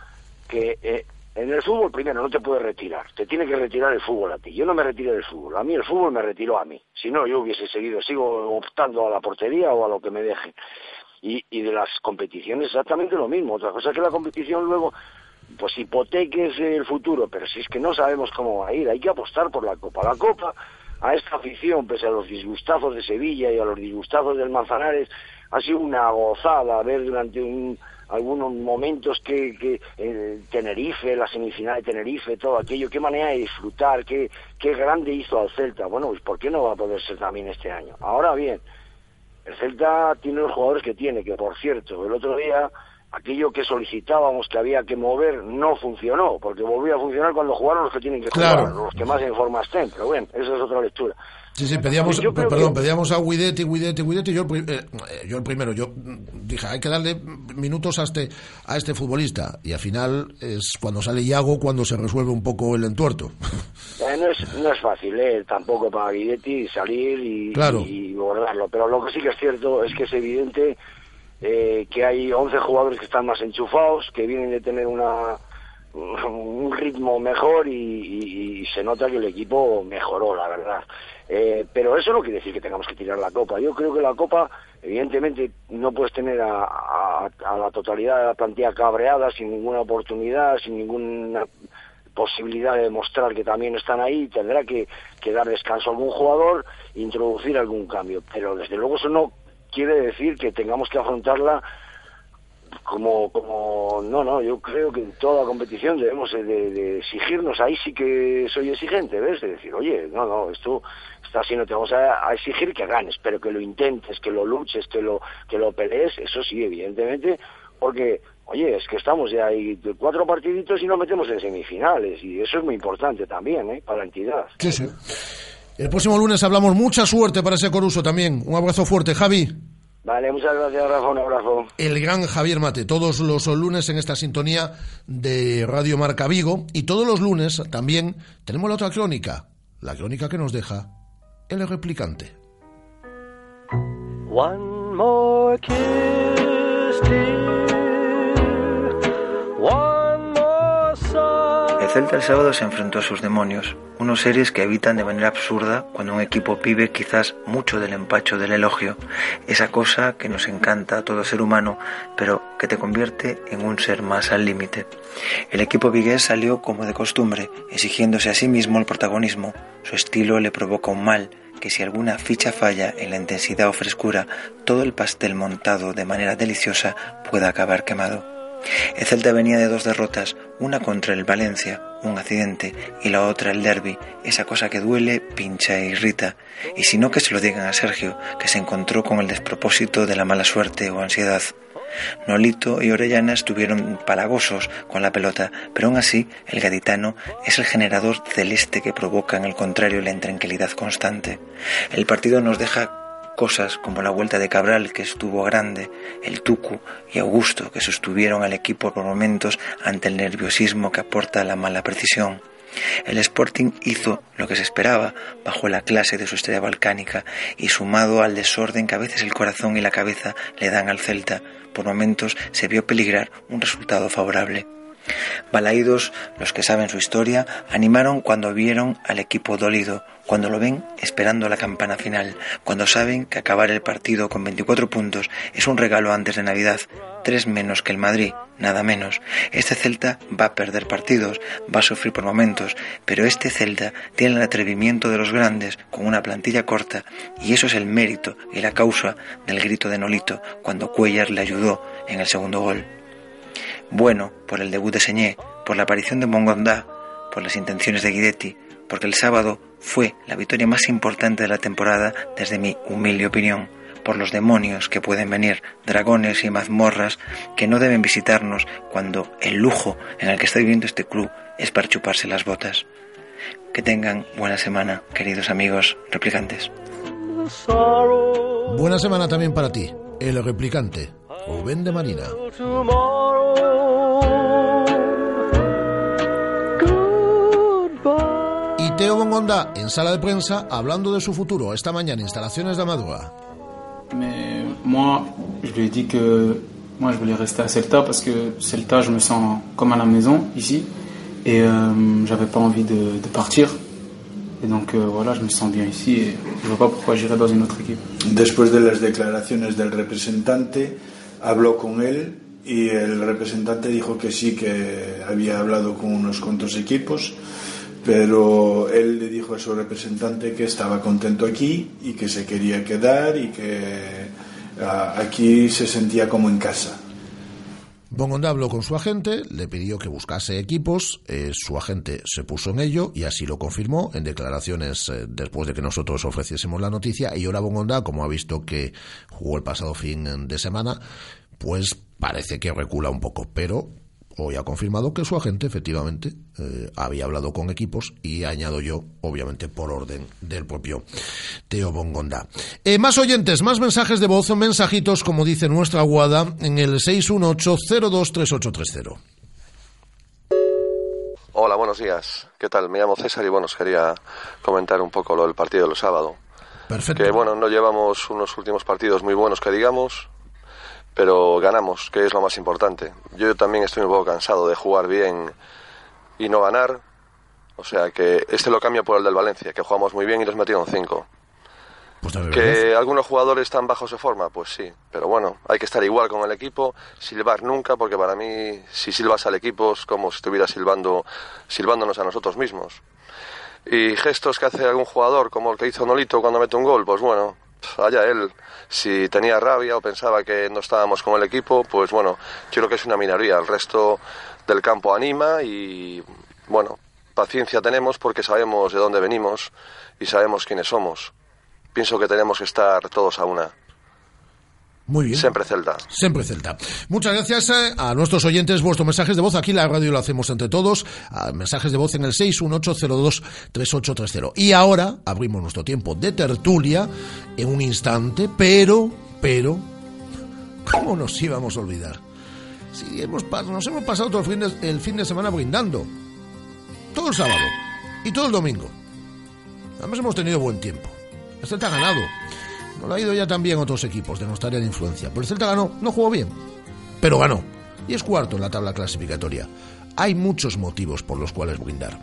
Speaker 10: que eh, en el fútbol, primero, no te puedes retirar. Te tiene que retirar el fútbol a ti. Yo no me retiro del fútbol. A mí el fútbol me retiró a mí. Si no, yo hubiese seguido, sigo optando a la portería o a lo que me dejen y, y de las competiciones exactamente lo mismo. Otra cosa es que la competición luego pues hipoteques el futuro, pero si es que no sabemos cómo va a ir, hay que apostar por la Copa. La Copa, a esta afición, pese a los disgustazos de Sevilla y a los disgustazos del Manzanares, ha sido una gozada ver durante un, algunos momentos que, que eh, Tenerife, la semifinal de Tenerife, todo aquello, qué manera de disfrutar, qué, qué grande hizo al Celta. Bueno, pues ¿por qué no va a poder ser también este año? Ahora bien, el Celta tiene los jugadores que tiene, que por cierto, el otro día aquello que solicitábamos que había que mover no funcionó, porque volvió a funcionar cuando jugaron los que tienen que
Speaker 1: Claro.
Speaker 10: jugar, los que más en forma estén, pero bueno, esa es otra lectura.
Speaker 1: Sí, sí, pedíamos, perdón,
Speaker 10: que-
Speaker 1: pedíamos a Guidetti, Guidetti, Guidetti, yo, eh, yo el primero, yo dije, hay que darle minutos a este, a este futbolista, y al final es cuando sale Iago cuando se resuelve un poco el entuerto.
Speaker 10: Eh, no, es, no es fácil eh, tampoco para Guidetti salir y,
Speaker 1: Claro.
Speaker 10: y pero lo que sí que es cierto es que es evidente eh, que hay 11 jugadores que están más enchufados, que vienen de tener una un ritmo mejor y, y- y se nota que el equipo mejoró, la verdad. Eh, pero eso no quiere decir que tengamos que tirar la copa. Yo creo que la copa, evidentemente, no puedes tener a, a- a la totalidad de la plantilla cabreada, sin ninguna oportunidad, sin ninguna posibilidad de demostrar que también están ahí, tendrá que, que dar descanso a algún jugador, introducir algún cambio. Pero desde luego eso no quiere decir que tengamos que afrontarla como, como, no, no, yo creo que en toda competición debemos de, exigirnos, ahí sí que soy exigente, ¿ves? De decir, oye, no, no, esto está así, no te vamos a, exigir que ganes, pero que lo intentes, que lo luches, que lo, que lo pelees, eso sí, evidentemente, porque, oye, es que estamos ya ahí cuatro partiditos y nos metemos en semifinales, y eso es muy importante también, ¿eh? Para la entidad.
Speaker 1: Sí, sí. El próximo lunes hablamos, mucha suerte para ese Coruso también. Un abrazo fuerte, Javi.
Speaker 10: Vale, muchas gracias, Rafa. Un abrazo.
Speaker 1: El gran Javier Mate, todos los lunes en esta sintonía de Radio Marca Vigo. Y todos los lunes también tenemos la otra crónica, la crónica que nos deja el replicante. One more
Speaker 11: El Celta el sábado se enfrentó a sus demonios, unos seres que evitan de manera absurda cuando un equipo vive quizás mucho del empacho del elogio, esa cosa que nos encanta a todo ser humano, pero que te convierte en un ser más al límite. El equipo vigués salió como de costumbre, exigiéndose a sí mismo el protagonismo. Su estilo le provoca un mal que si alguna ficha falla en la intensidad o frescura, todo el pastel montado de manera deliciosa pueda acabar quemado. El Celta venía de dos derrotas, una contra el Valencia, un accidente, y la otra el derby, esa cosa que duele, pincha e irrita. Y si no que se lo digan a Sergio, que se encontró con el despropósito de la mala suerte o ansiedad. Nolito y Orellana estuvieron palagosos con la pelota, pero aún así el gaditano es el generador celeste que provoca en el contrario la intranquilidad constante. El partido nos deja cosas como la vuelta de Cabral, que estuvo grande, el Tucu y Augusto, que sostuvieron al equipo por momentos ante el nerviosismo que aporta la mala precisión. El Sporting hizo lo que se esperaba bajo la clase de su estrella balcánica y sumado al desorden que a veces el corazón y la cabeza le dan al Celta, por momentos se vio peligrar un resultado favorable. Balaídos, los que saben su historia, animaron cuando vieron al equipo dolido, cuando lo ven esperando la campana final, cuando saben que acabar el partido con 24 puntos es un regalo antes de Navidad, tres menos que el Madrid, nada menos. Este Celta va a perder partidos, va a sufrir por momentos, pero este Celta tiene el atrevimiento de los grandes con una plantilla corta y eso es el mérito y la causa del grito de Nolito cuando Cuellar le ayudó en el segundo gol. Bueno por el debut de Señé, por la aparición de Mongondá, por las intenciones de Guidetti, porque el sábado fue la victoria más importante de la temporada desde mi humilde opinión, por los demonios que pueden venir, dragones y mazmorras que no deben visitarnos cuando el lujo en el que está viviendo este club es para chuparse las botas. Que tengan buena semana, queridos amigos replicantes.
Speaker 1: Buena semana también para ti, el replicante, Rubén de Marina. Teo Bongonda en sala de prensa hablando de su futuro esta mañana, instalaciones de Amadua.
Speaker 12: Mais moi, je lui ai dit que moi je voulais rester à Celta parce que Celta, je me sens comme à la maison ici et euh, j'avais pas envie de, de partir. Et donc euh, voilà, je me sens bien ici et je vois pas pourquoi j'irais dans une autre équipe.
Speaker 13: Después de las declaraciones del representante, habló con él y el representante dijo que sí, que había hablado con unos cuantos equipos, pero él le dijo a su representante que estaba contento aquí y que se quería quedar y que aquí se sentía como en casa.
Speaker 1: Bongonda habló con su agente, le pidió que buscase equipos, eh, su agente se puso en ello y así lo confirmó en declaraciones eh, después de que nosotros ofreciésemos la noticia y ahora Bongonda, como ha visto que jugó el pasado fin de semana, pues parece que recula un poco, pero hoy ha confirmado que su agente efectivamente eh, había hablado con equipos y añado yo, obviamente por orden del propio Teo Bongonda. Eh, más oyentes, más mensajes de voz, mensajitos, como dice nuestra guada, en el 618-023830.
Speaker 14: Hola, buenos días. ¿Qué tal? Me llamo César y bueno, os quería comentar un poco lo del partido del sábado.
Speaker 1: Perfecto.
Speaker 14: Que bueno, no llevamos unos últimos partidos muy buenos que digamos, pero ganamos, que es lo más importante. Yo también estoy un poco cansado de jugar bien y no ganar, o sea que este lo cambia por el del Valencia, que jugamos muy bien y les metieron cinco.
Speaker 1: Pues
Speaker 14: que algunos jugadores están bajos de forma, pues sí, pero bueno, hay que estar igual con el equipo, silbar nunca, porque para mí si silbas al equipo es como si estuviera silbando, silbándonos a nosotros mismos. Y gestos que hace algún jugador, como el que hizo Nolito cuando mete un gol, pues bueno, allá él. Si tenía rabia o pensaba que no estábamos con el equipo, pues bueno, yo creo que es una minoría. El resto del campo anima y bueno, paciencia tenemos porque sabemos de dónde venimos y sabemos quiénes somos. Pienso que tenemos que estar todos a una.
Speaker 1: Muy bien.
Speaker 14: Siempre Celta.
Speaker 1: Siempre Celta. Muchas gracias eh, a nuestros oyentes. Vuestros mensajes de voz aquí en la radio lo hacemos entre todos. A mensajes de voz en el 618023830. Y ahora abrimos nuestro tiempo de tertulia en un instante, pero, pero, ¿cómo nos íbamos a olvidar? Si hemos, nos hemos pasado todo el fin, de, el fin de semana brindando. Todo el sábado y todo el domingo. Además hemos tenido buen tiempo. El Celta ha ganado. Lo ha ido ya también otros equipos de nuestra área de influencia. Pero el Celta ganó, no jugó bien, pero ganó. Y es cuarto en la tabla clasificatoria. Hay muchos motivos por los cuales brindar.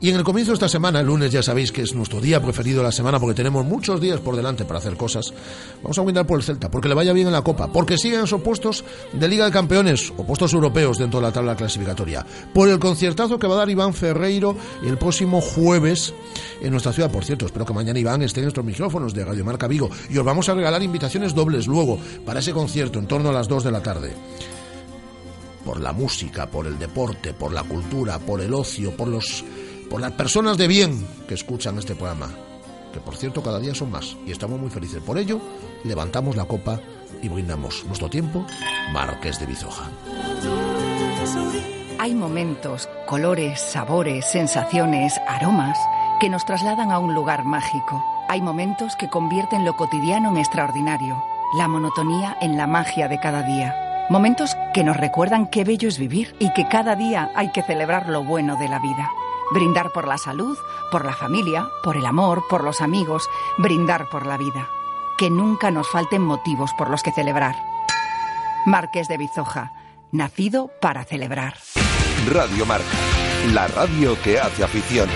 Speaker 1: Y en el comienzo de esta semana, el lunes ya sabéis que es nuestro día preferido de la semana porque tenemos muchos días por delante para hacer cosas. Vamos a brindar por el Celta, porque le vaya bien en la Copa, porque sigan sus puestos de Liga de Campeones o puestos europeos dentro de la tabla clasificatoria. Por el conciertazo que va a dar Iván Ferreiro el próximo jueves en nuestra ciudad. Por cierto, espero que mañana Iván esté en nuestros micrófonos de Radio Marca Vigo y os vamos a regalar invitaciones dobles luego para ese concierto en torno a las 2 de la tarde por la música, por el deporte, por la cultura, por el ocio, por los por las personas de bien que escuchan este programa, que por cierto cada día son más y estamos muy felices por ello. Levantamos la copa y brindamos nuestro tiempo, Marqués de Bizoja.
Speaker 15: Hay momentos, colores, sabores, sensaciones, aromas que nos trasladan a un lugar mágico. Hay momentos que convierten lo cotidiano en extraordinario, la monotonía en la magia de cada día. Momentos que nos recuerdan qué bello es vivir y que cada día hay que celebrar lo bueno de la vida. Brindar por la salud, por la familia, por el amor, por los amigos, brindar por la vida. Que nunca nos falten motivos por los que celebrar. Marqués de Bizoja, nacido para celebrar.
Speaker 2: Radio Marca, la radio que hace afición.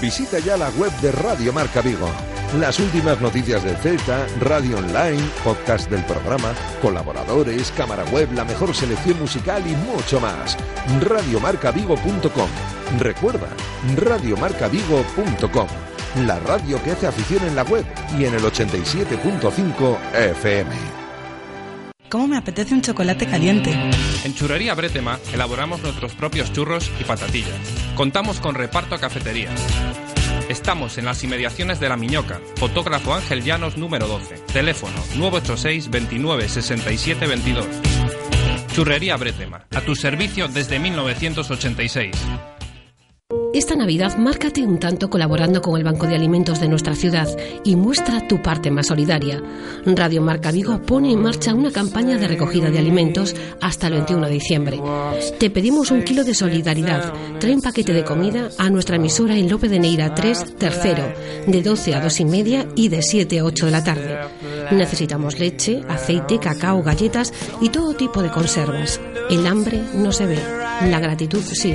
Speaker 2: Visita ya la web de Radio Marca Vigo. Las últimas noticias del Celta, radio online, podcast del programa, colaboradores, cámara web, la mejor selección musical y mucho más. Radiomarcavigo.com. Recuerda, radiomarcavigo.com. La radio que hace afición en la web y en el 87.5 FM.
Speaker 3: ¿Cómo me apetece un chocolate caliente?
Speaker 16: En Churrería Bretema elaboramos nuestros propios churros y patatillas. Contamos con reparto a cafetería. Estamos en las inmediaciones de La Miñoca. Fotógrafo Ángel Llanos número 12. Teléfono 986 29 67 22. Churrería Bretema. A tu servicio desde 1986.
Speaker 4: Esta Navidad márcate un tanto colaborando con el Banco de Alimentos de nuestra ciudad y muestra tu parte más solidaria. Radio Marca Vigo pone en marcha una campaña de recogida de alimentos hasta el 21 de diciembre. Te pedimos un kilo de solidaridad. Trae un paquete de comida a nuestra emisora en Lope de Neira 3, tercero, de 12 a 2 y media y de 7 a 8 de la tarde. Necesitamos leche, aceite, cacao, galletas y todo tipo de conservas. El hambre no se ve, la gratitud sí.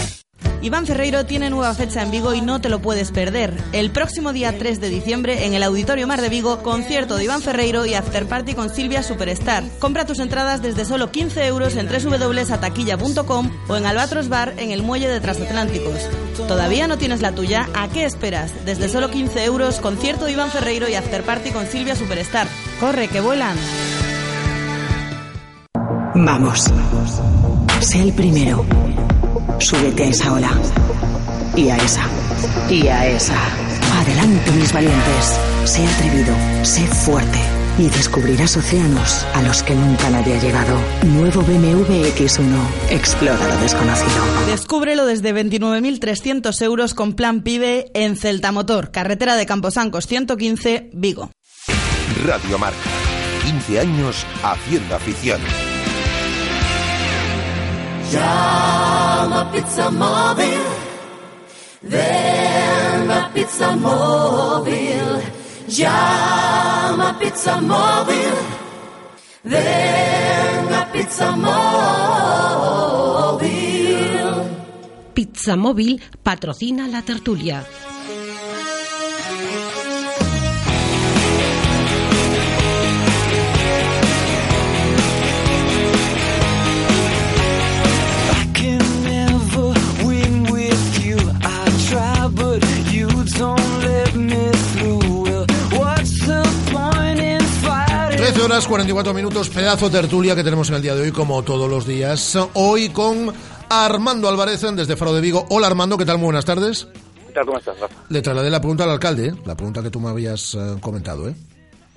Speaker 3: Iván Ferreiro tiene nueva fecha en Vigo y no te lo puedes perder. El próximo día 3 de diciembre en el Auditorio Mar de Vigo, concierto de Iván Ferreiro y after party con Silvia Superstar. Compra tus entradas desde solo 15 euros en www.ataquilla.com o en Albatros Bar en el Muelle de Transatlánticos. ¿Todavía no tienes la tuya? ¿A qué esperas? Desde solo 15 euros, concierto de Iván Ferreiro y after party con Silvia Superstar. ¡Corre, que vuelan!
Speaker 17: Vamos. Sé el primero. Súbete a esa ola. Y a esa. Y a esa. Adelante, mis valientes. Sé atrevido. Sé fuerte. Y descubrirás océanos a los que nunca nadie ha llegado. Nuevo BMW X1. Explora lo desconocido.
Speaker 3: Descúbrelo desde 29.300 euros con plan PIBE en Celta Motor, carretera de Camposancos 115, Vigo.
Speaker 2: Radio Marca. 15 años haciendo afición.
Speaker 18: Llama Pizza Móvil. Llama Pizza Móvil. Llama Pizza Móvil. Ven a Pizza Móvil.
Speaker 4: Pizza Móvil patrocina la tertulia.
Speaker 1: 13 horas 44 minutos, pedazo de tertulia que tenemos en el día de hoy, como todos los días. Hoy con Armando Álvarez desde Faro de Vigo. Hola Armando, ¿qué tal? Muy buenas tardes.
Speaker 19: ¿Qué tal? ¿Cómo estás, Rafa?
Speaker 1: Le trasladé la pregunta al alcalde, ¿eh? la pregunta que tú me habías eh, comentado. ¿eh?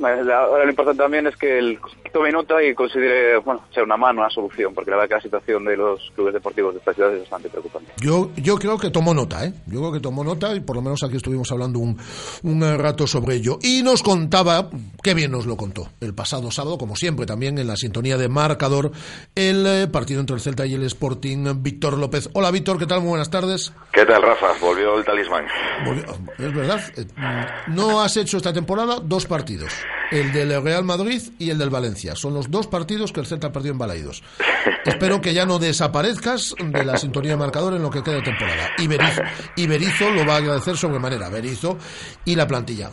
Speaker 19: Ahora lo importante también es que el tome nota y considere, bueno, echar una mano, una solución, porque la verdad que la situación de los clubes deportivos de esta ciudad es bastante preocupante.
Speaker 1: Yo, yo creo que tomó nota, ¿eh? Yo creo que tomó nota y por lo menos aquí estuvimos hablando un, un rato sobre ello. Y nos contaba, qué bien nos lo contó, el pasado sábado, como siempre, también en la sintonía de marcador, el eh, partido entre el Celta y el Sporting, Víctor López. Hola Víctor, ¿qué tal? Muy buenas tardes.
Speaker 20: ¿Qué tal, Rafa? Volvió el talismán.
Speaker 1: Volvió- Es verdad, eh, no has hecho esta temporada dos partidos, el del Real Madrid y el del Valencia. Son los dos partidos que el Celta perdió en Balaidos. Espero que ya no desaparezcas de la sintonía de marcador en lo que queda de temporada. Y Berizzo, y Berizzo lo va a agradecer sobremanera, Berizzo y la plantilla.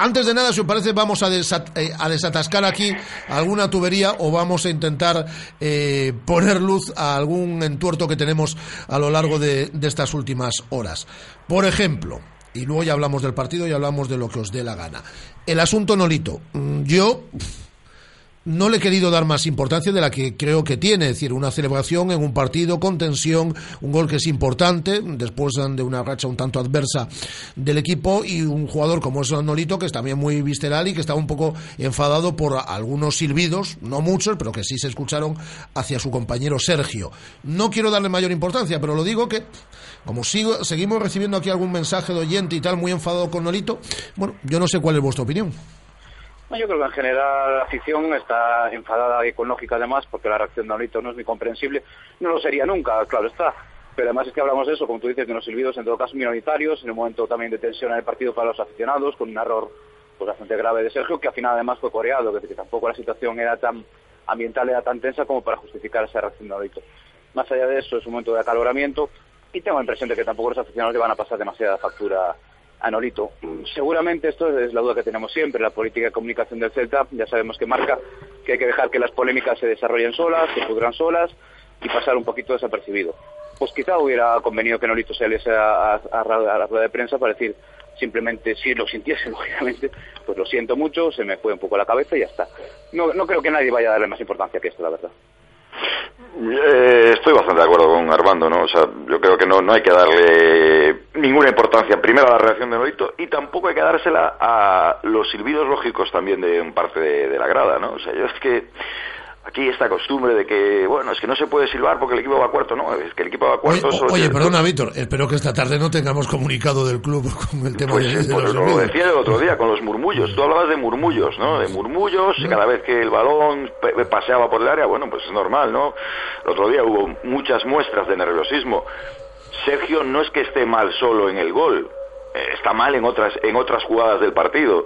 Speaker 1: Antes de nada, si os parece, vamos a, desat- eh, a desatascar aquí alguna tubería o vamos a intentar eh, poner luz a algún entuerto que tenemos a lo largo de estas últimas horas. Por ejemplo, y luego ya hablamos del partido y hablamos de lo que os dé la gana. El asunto Nolito. Mm, Yo no le he querido dar más importancia de la que creo que tiene, es decir, una celebración en un partido con tensión, un gol que es importante, después de una racha un tanto adversa del equipo y un jugador como es Nolito que es también muy visceral y que estaba un poco enfadado por algunos silbidos, no muchos, pero que sí se escucharon hacia su compañero Sergio. No quiero darle mayor importancia, pero lo digo que como sigo, seguimos recibiendo aquí algún mensaje de oyente y tal muy enfadado con Nolito, bueno, yo no sé cuál es vuestra opinión.
Speaker 19: Yo creo que en general la afición está enfadada y con además, porque la reacción de Nolito no es muy comprensible. No lo sería nunca, claro está. Pero además es que hablamos de eso, como tú dices, de unos silbidos en todo caso minoritarios, en un momento también de tensión en el partido para los aficionados, con un error pues, bastante grave de Sergio, que al final además fue coreado, que, que tampoco la situación era tan ambiental, era tan tensa como para justificar esa reacción de Nolito. Más allá de eso, es un momento de acaloramiento y tengo la impresión de que tampoco los aficionados le van a pasar demasiada factura a Nolito. Seguramente esto es la duda que tenemos siempre, la política de comunicación del Celta, ya sabemos que marca que hay que dejar que las polémicas se desarrollen solas, se pudran solas y pasar un poquito desapercibido. Pues quizá hubiera convenido que Nolito saliese a, a, a la rueda de prensa para decir simplemente si lo sintiese, lógicamente, pues lo siento mucho, se me fue un poco la cabeza y ya está. No, no creo que nadie vaya a darle más importancia que esto, la verdad.
Speaker 20: Eh, estoy bastante de acuerdo con Armando, ¿no? O sea, yo creo que no, no hay que darle ninguna importancia primero a la reacción de Nolito y tampoco hay que dársela a los silbidos lógicos también de un parte de, de la grada, ¿no? O sea, yo es que aquí esta costumbre de que, bueno, es que no se puede silbar porque el equipo va cuarto, no, es que el equipo va cuarto... solo
Speaker 1: Oye,
Speaker 20: tiene-
Speaker 1: perdona, Víctor, espero que esta tarde no tengamos comunicado del club con el tema
Speaker 20: Pues,
Speaker 1: de, de
Speaker 20: pues
Speaker 1: los
Speaker 20: lo decía el otro día con los murmullos. Tú hablabas de murmullos, ¿no? De murmullos, cada vez que el balón paseaba por el área, bueno, pues es normal, ¿no? El otro día hubo muchas muestras de nerviosismo. Sergio no es que esté mal solo en el gol, eh, está mal en otras, en otras jugadas del partido,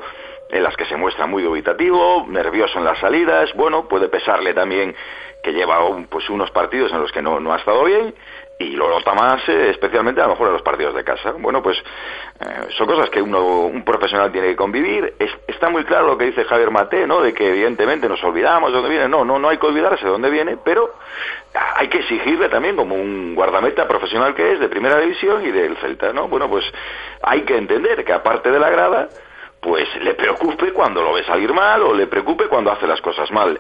Speaker 20: en las que se muestra muy dubitativo, nervioso en las salidas, bueno, puede pesarle también que lleva pues unos partidos en los que no, no ha estado bien y lo nota más eh, especialmente a lo mejor en los partidos de casa. Bueno, pues eh, son cosas que uno, un profesional tiene que convivir. Es- está muy claro lo que dice Javier Mate, ¿no? De que evidentemente nos olvidamos de dónde viene. No, no, no hay que olvidarse de dónde viene, pero hay que exigirle también como un guardameta profesional que es de primera división y del Celta, ¿no? Bueno, pues hay que entender que aparte de la grada, pues le preocupe cuando lo ve salir mal o le preocupe cuando hace las cosas mal.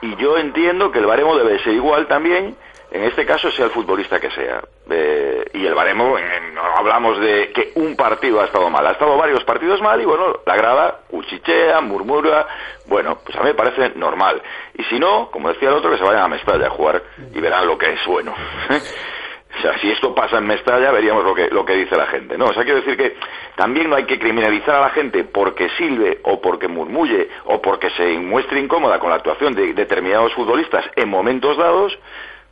Speaker 20: Y yo entiendo que el baremo debe ser igual también, en este caso sea el futbolista que sea. Eh, y el baremo, no hablamos de que un partido ha estado mal, ha estado varios partidos mal y bueno, la grada cuchichea, murmura, bueno, pues a mí me parece normal. Y si no, como decía el otro, que se vayan a Mestalla a jugar y verán lo que es bueno. O sea, si esto pasa en Mestalla, veríamos lo que, lo que dice la gente, ¿no? O sea, quiero decir que también no hay que criminalizar a la gente porque silbe o porque murmulle o porque se muestre incómoda con la actuación de determinados futbolistas en momentos dados,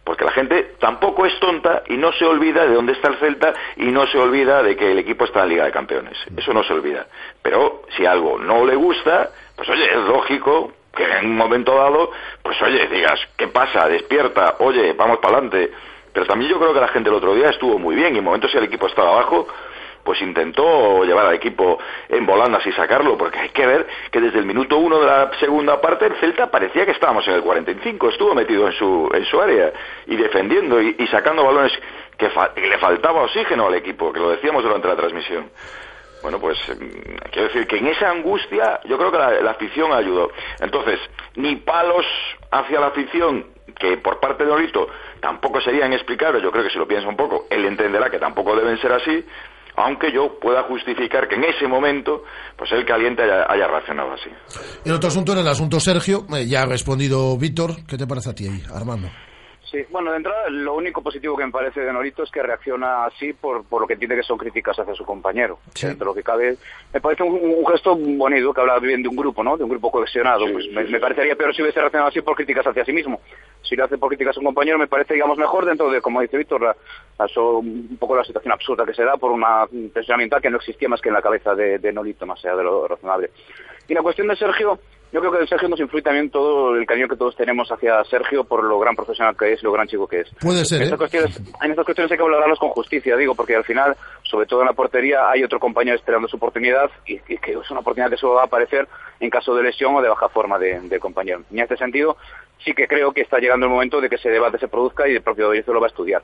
Speaker 20: porque la gente tampoco es tonta y no se olvida de dónde está el Celta y no se olvida de que el equipo está en la Liga de Campeones. Eso no se olvida. Pero si algo no le gusta, pues oye, es lógico que en un momento dado, pues oye, digas, ¿qué pasa? Despierta, oye, vamos para adelante. Pero también yo creo que la gente el otro día estuvo muy bien y en momentos si el equipo estaba abajo, pues intentó llevar al equipo en volandas y sacarlo, porque hay que ver que desde el minuto uno de la segunda parte el Celta parecía que estábamos en el 45, estuvo metido en su, en su área y defendiendo y, y sacando balones que, fa- que le faltaba oxígeno al equipo, que lo decíamos durante la transmisión. Bueno, pues mm, quiero decir que en esa angustia yo creo que la, afición ayudó. Entonces, ni palos hacia la afición, que por parte de Olito tampoco serían explicables, yo creo que si lo piensa un poco, él entenderá que tampoco deben ser así, aunque yo pueda justificar que en ese momento, pues el caliente haya, haya reaccionado así.
Speaker 1: El otro asunto era el asunto Sergio. Eh, ya ha respondido Víctor. ¿Qué te parece a ti ahí, Armando?
Speaker 19: Sí, bueno, de entrada, lo único positivo que me parece de Norito es que reacciona así por, por lo que entiende que son críticas hacia su compañero. Dentro de lo que cabe, me parece un, un gesto bonito que habla bien de un grupo, ¿no? De un grupo cohesionado. pues me, me parecería peor si hubiese reaccionado así por críticas hacia sí mismo. Si lo hace por críticas a un compañero, me parece, digamos, mejor dentro de, como dice Víctor, la- la- un poco la situación absurda que se da por una tensión ambiental que no existía más que en la cabeza de, de Nolito, más allá de lo razonable. Y la cuestión de Sergio, yo creo que de Sergio nos influye también todo el cariño que todos tenemos hacia Sergio por lo gran profesional que es y lo gran chico que es.
Speaker 1: Puede ser,
Speaker 19: En
Speaker 1: ¿eh?
Speaker 19: estas, cuestiones, en estas cuestiones hay que valorarlos con justicia, digo, porque al final, sobre todo en la portería, hay otro compañero esperando su oportunidad y, y que es una oportunidad que solo va a aparecer en caso de lesión o de baja forma de, de compañero. Y en este sentido, sí que creo que está llegando el momento de que ese debate se produzca y el propio Dorizo lo va a estudiar.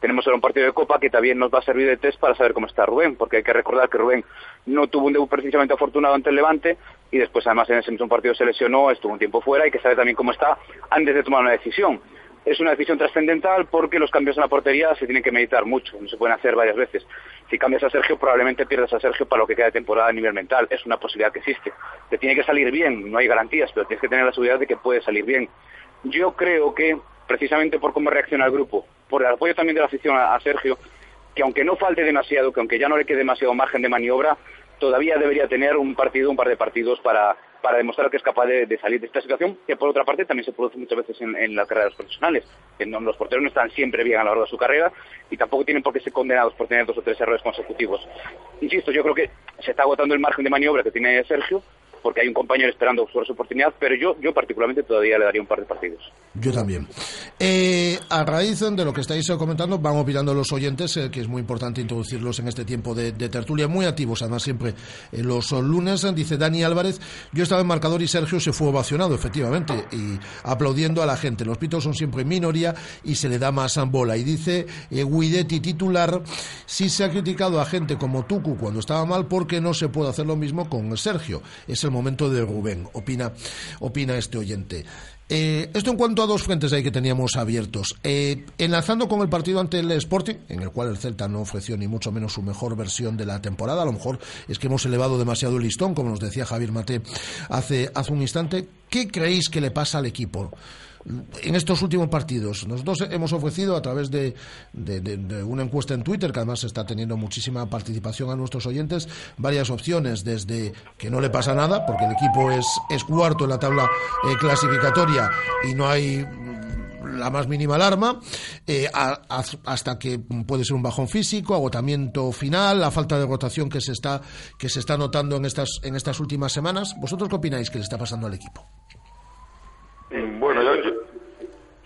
Speaker 19: Tenemos ahora un partido de Copa que también nos va a servir de test para saber cómo está Rubén, porque hay que recordar que Rubén no tuvo un debut precisamente afortunado ante el Levante y después además en ese mismo partido se lesionó, estuvo un tiempo fuera y que sabe también cómo está antes de tomar una decisión. Es una decisión trascendental porque los cambios en la portería se tienen que meditar mucho, no se pueden hacer varias veces. Si cambias a Sergio, probablemente pierdas a Sergio para lo que queda de temporada a nivel mental. Es una posibilidad que existe. Te tiene que salir bien, no hay garantías, pero tienes que tener la seguridad de que puede salir bien. Yo creo que, precisamente por cómo reacciona el grupo, por el apoyo también de la afición a, Sergio, que aunque no falte demasiado, que aunque ya no le quede demasiado margen de maniobra, todavía debería tener un partido, un par de partidos para, para demostrar que es capaz de, salir de esta situación, que por otra parte también se produce muchas veces en, en la carrera de los profesionales. Que no- los porteros no están siempre bien a lo largo de su carrera y tampoco tienen por qué ser condenados por tener dos o tres errores consecutivos. Insisto, yo creo que se está agotando el margen de maniobra que tiene Sergio, porque hay un compañero esperando su oportunidad, pero yo, yo particularmente todavía le daría un par de partidos.
Speaker 1: Yo también. Eh, a raíz de lo que estáis comentando, van opinando los oyentes, eh, que es muy importante introducirlos en este tiempo de, tertulia, muy activos, además siempre eh, los lunes. Dice Dani Álvarez, yo estaba en marcador y Sergio se fue ovacionado, efectivamente, y aplaudiendo a la gente. Los pitos son siempre minoría y se le da más bola. Y dice Guidetti, titular, sí se ha criticado a gente como Tucu cuando estaba mal porque no se puede hacer lo mismo con Sergio. Es el momento de Rubén, opina, opina este oyente. Eh, esto en cuanto a dos frentes ahí que teníamos abiertos. Eh, enlazando con el partido ante el Sporting, en el cual el Celta no ofreció ni mucho menos su mejor versión de la temporada, a lo mejor es que hemos elevado demasiado el listón, como nos decía Javier Mate hace, hace un instante. ¿Qué creéis que le pasa al equipo? En estos últimos partidos. Nosotros hemos ofrecido a través de, de- una encuesta en Twitter, que además está teniendo muchísima participación a nuestros oyentes, varias opciones, desde que no le pasa nada, porque el equipo es, es cuarto en la tabla eh, clasificatoria y no hay la más mínima alarma, eh, hasta que puede ser un bajón físico, agotamiento final, la falta de rotación que se está, que se está notando en estas, en estas últimas semanas. ¿Vosotros qué opináis que le está pasando al equipo?
Speaker 20: Bueno, yo... yo-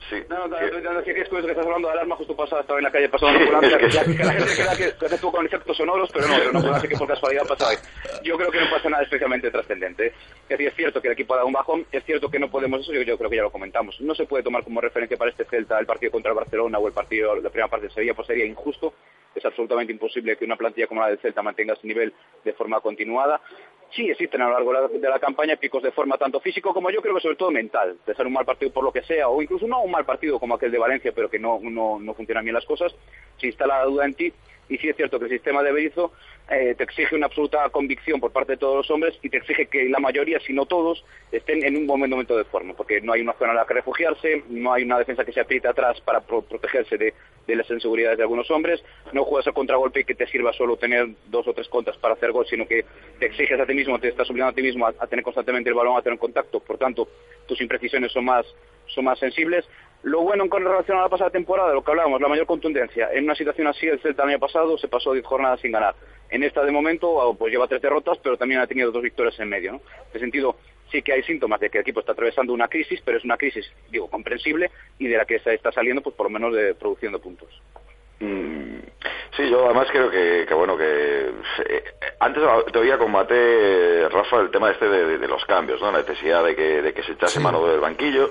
Speaker 20: sí.
Speaker 19: No, no, no, no, que es curioso que estás hablando de alarma justo pasada, estaba en la calle pasando una ambulancia,
Speaker 20: que-
Speaker 19: que, que la gente crea que, que hace tú con efectos sonoros, pero no, pero no puede ser que por casualidad pasa ahí. Yo creo que no pasa nada especialmente trascendente. Es decir, es cierto que el equipo ha dado un bajón, es cierto que no podemos, eso yo, yo creo que ya lo comentamos, no se puede tomar como referencia para este Celta el partido contra el Barcelona o el partido, la primera parte de Sevilla, pues sería injusto, es absolutamente imposible que una plantilla como la del Celta mantenga ese nivel de forma continuada. Sí existen a lo largo de la, campaña picos de forma tanto físico como yo creo que sobre todo mental, de ser un mal partido por lo que sea, o incluso no un mal partido como aquel de Valencia, pero que no, no, no funcionan bien las cosas, si instala la duda en ti, y sí es cierto que el sistema de Berizzo eh, te exige una absoluta convicción por parte de todos los hombres y te exige que la mayoría, si no todos, estén en un buen momento de forma, porque no hay una zona en la que refugiarse, no hay una defensa que se apriete atrás para pro- protegerse de, de las inseguridades de algunos hombres, no juegas a contragolpe y que te sirva solo tener dos o tres contras para hacer gol, sino que te exiges a ti mismo, te estás obligando a ti mismo a, a tener constantemente el balón, a tener contacto, por tanto, tus imprecisiones son más, son más sensibles. Lo bueno con relación a la pasada temporada, lo que hablábamos, la mayor contundencia. En una situación así, el Celta el año pasado se pasó 10 jornadas sin ganar. En esta, de momento, ah, pues lleva tres derrotas, pero también ha tenido dos victorias en medio. ¿no? En ese sentido, sí que hay síntomas de que el equipo está atravesando una crisis, pero es una crisis, digo, comprensible y de la que se está saliendo, pues por lo menos de, produciendo puntos.
Speaker 20: Mm, Sí, yo además creo que, que bueno, que eh, antes te oía con Mate, Rafa, el tema este de, de- de los cambios, ¿no? La necesidad de que, de que se echase mano del banquillo.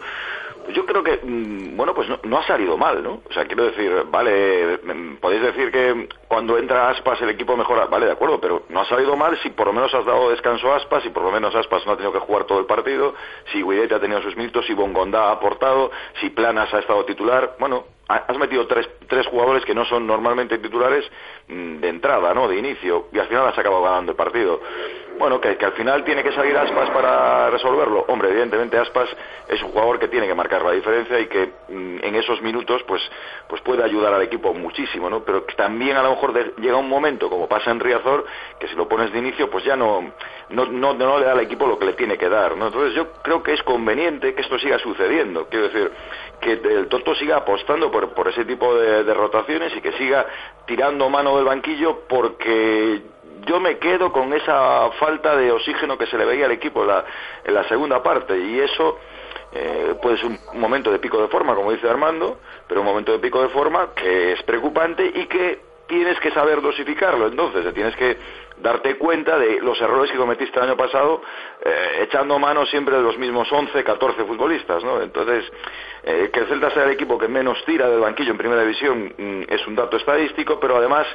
Speaker 20: Pues Yo creo que, mm, bueno, pues no, no ha salido mal, ¿no? O sea, quiero decir, vale, mm, podéis decir que cuando entra Aspas el equipo mejora, vale, de acuerdo, pero no ha salido mal si por lo menos has dado descanso a Aspas, si por lo menos Aspas no ha tenido que jugar todo el partido, si Guidetti ha tenido sus minutos, si Bongonda ha aportado, si Planas ha estado titular, bueno, has metido tres, tres jugadores que no son normalmente titulares mm, de entrada, ¿no? De inicio, y al final has acabado ganando el partido. Bueno, que, al final tiene que salir Aspas para resolverlo. Hombre, evidentemente Aspas es un jugador que tiene que marcar la diferencia y que mm, en esos minutos pues, pues puede ayudar al equipo muchísimo, ¿no? Pero también a lo mejor llega un momento, como pasa en Riazor, que si lo pones de inicio pues ya no, no, no, no le da al equipo lo que le tiene que dar, ¿no? Entonces yo creo que es conveniente que esto siga sucediendo. Quiero decir, que el Toto siga apostando por, por ese tipo de, rotaciones y que siga tirando mano del banquillo porque yo me quedo con esa falta de oxígeno que se le veía al equipo en la, en la segunda parte y eso eh, puede ser un momento de pico de forma, como dice Armando, pero un momento de pico de forma que es preocupante y que tienes que saber dosificarlo. Entonces, tienes que darte cuenta de los errores que cometiste el año pasado, eh, echando mano siempre de los mismos 11, 14 futbolistas, ¿no? Entonces, eh, que el Celta sea el equipo que menos tira del banquillo en primera división mm, es un dato estadístico, pero además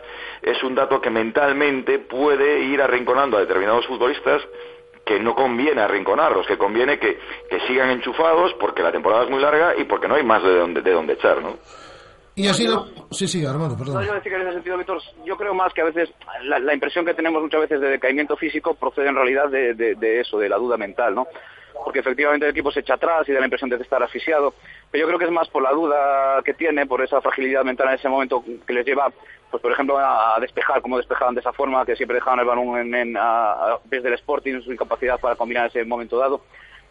Speaker 20: es un dato que mentalmente puede ir arrinconando a determinados futbolistas que no conviene arrinconarlos, que conviene que, que sigan enchufados porque la temporada es muy larga y porque no hay más de donde, de donde echar, ¿no?
Speaker 1: Y así lo... Sí, sí, Armando,
Speaker 19: No,
Speaker 1: perdón.
Speaker 19: yo decir que en ese sentido, Víctor, yo creo más que a veces la, la impresión que tenemos muchas veces de decaimiento físico procede en realidad de, de- de eso, de la duda mental, ¿no? Porque efectivamente el equipo se echa atrás y da la impresión de estar asfixiado, pero yo creo que es más por la duda que tiene, por esa fragilidad mental en ese momento que les lleva, pues por ejemplo, a, despejar, como despejaban de esa forma, que siempre dejaban el balón en, en- a, a pies del Sporting, su incapacidad para combinar ese momento dado.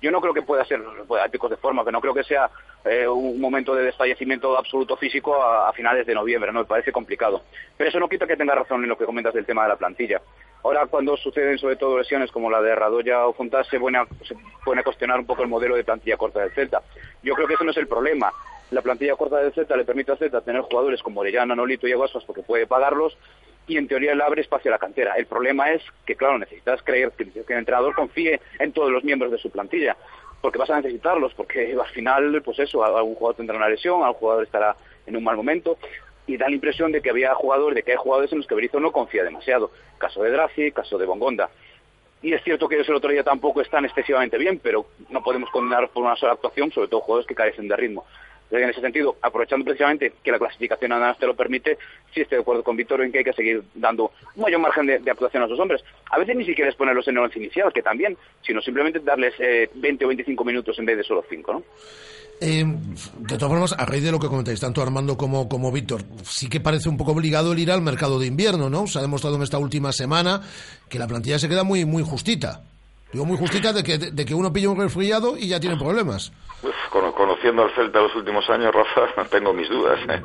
Speaker 19: Yo no creo que pueda ser hay picos de forma, que no creo que sea eh, un momento de desfallecimiento absoluto físico a, a finales de noviembre, ¿no? Me parece complicado. Pero eso no quita que tenga razón en lo que comentas del tema de la plantilla. Ahora, cuando suceden sobre todo lesiones como la de Radoya o Fontás, se pone, a, a cuestionar un poco el modelo de plantilla corta del Celta. Yo creo que eso no es el problema. La plantilla corta del Celta le permite al Celta tener jugadores como Orellana, Nolito y Aguaspas porque puede pagarlos y en teoría le abre espacio a la cantera. El problema es que, claro, necesitas creer que, el entrenador confíe en todos los miembros de su plantilla, porque vas a necesitarlos, porque al final, pues eso, algún jugador tendrá una lesión, algún jugador estará en un mal momento, y da la impresión de que había jugadores, de que hay jugadores en los que Berizzo no confía demasiado. Caso de Draci, caso de Bongonda. Y es cierto que ellos el otro día tampoco están excesivamente bien, pero no podemos condenar por una sola actuación, sobre todo jugadores que carecen de ritmo. En ese sentido, aprovechando precisamente que la clasificación además te lo permite, sí estoy de acuerdo con Víctor en que hay que seguir dando mayor margen de, actuación a esos hombres. A veces ni siquiera es ponerlos en el once inicial, que también, sino simplemente darles eh, 20 o 25 minutos en vez de solo 5, ¿no?
Speaker 1: Eh, de todas formas, a raíz de lo que comentáis, tanto Armando como, como Víctor, sí que parece un poco obligado el ir al mercado de invierno, ¿no? Se ha demostrado en esta última semana que la plantilla se queda muy, muy justita. Digo muy justita de que, de que uno pilla un resfriado y ya tiene problemas.
Speaker 20: Uf, conociendo al Celta los últimos años, Rafa, tengo mis dudas ¿eh?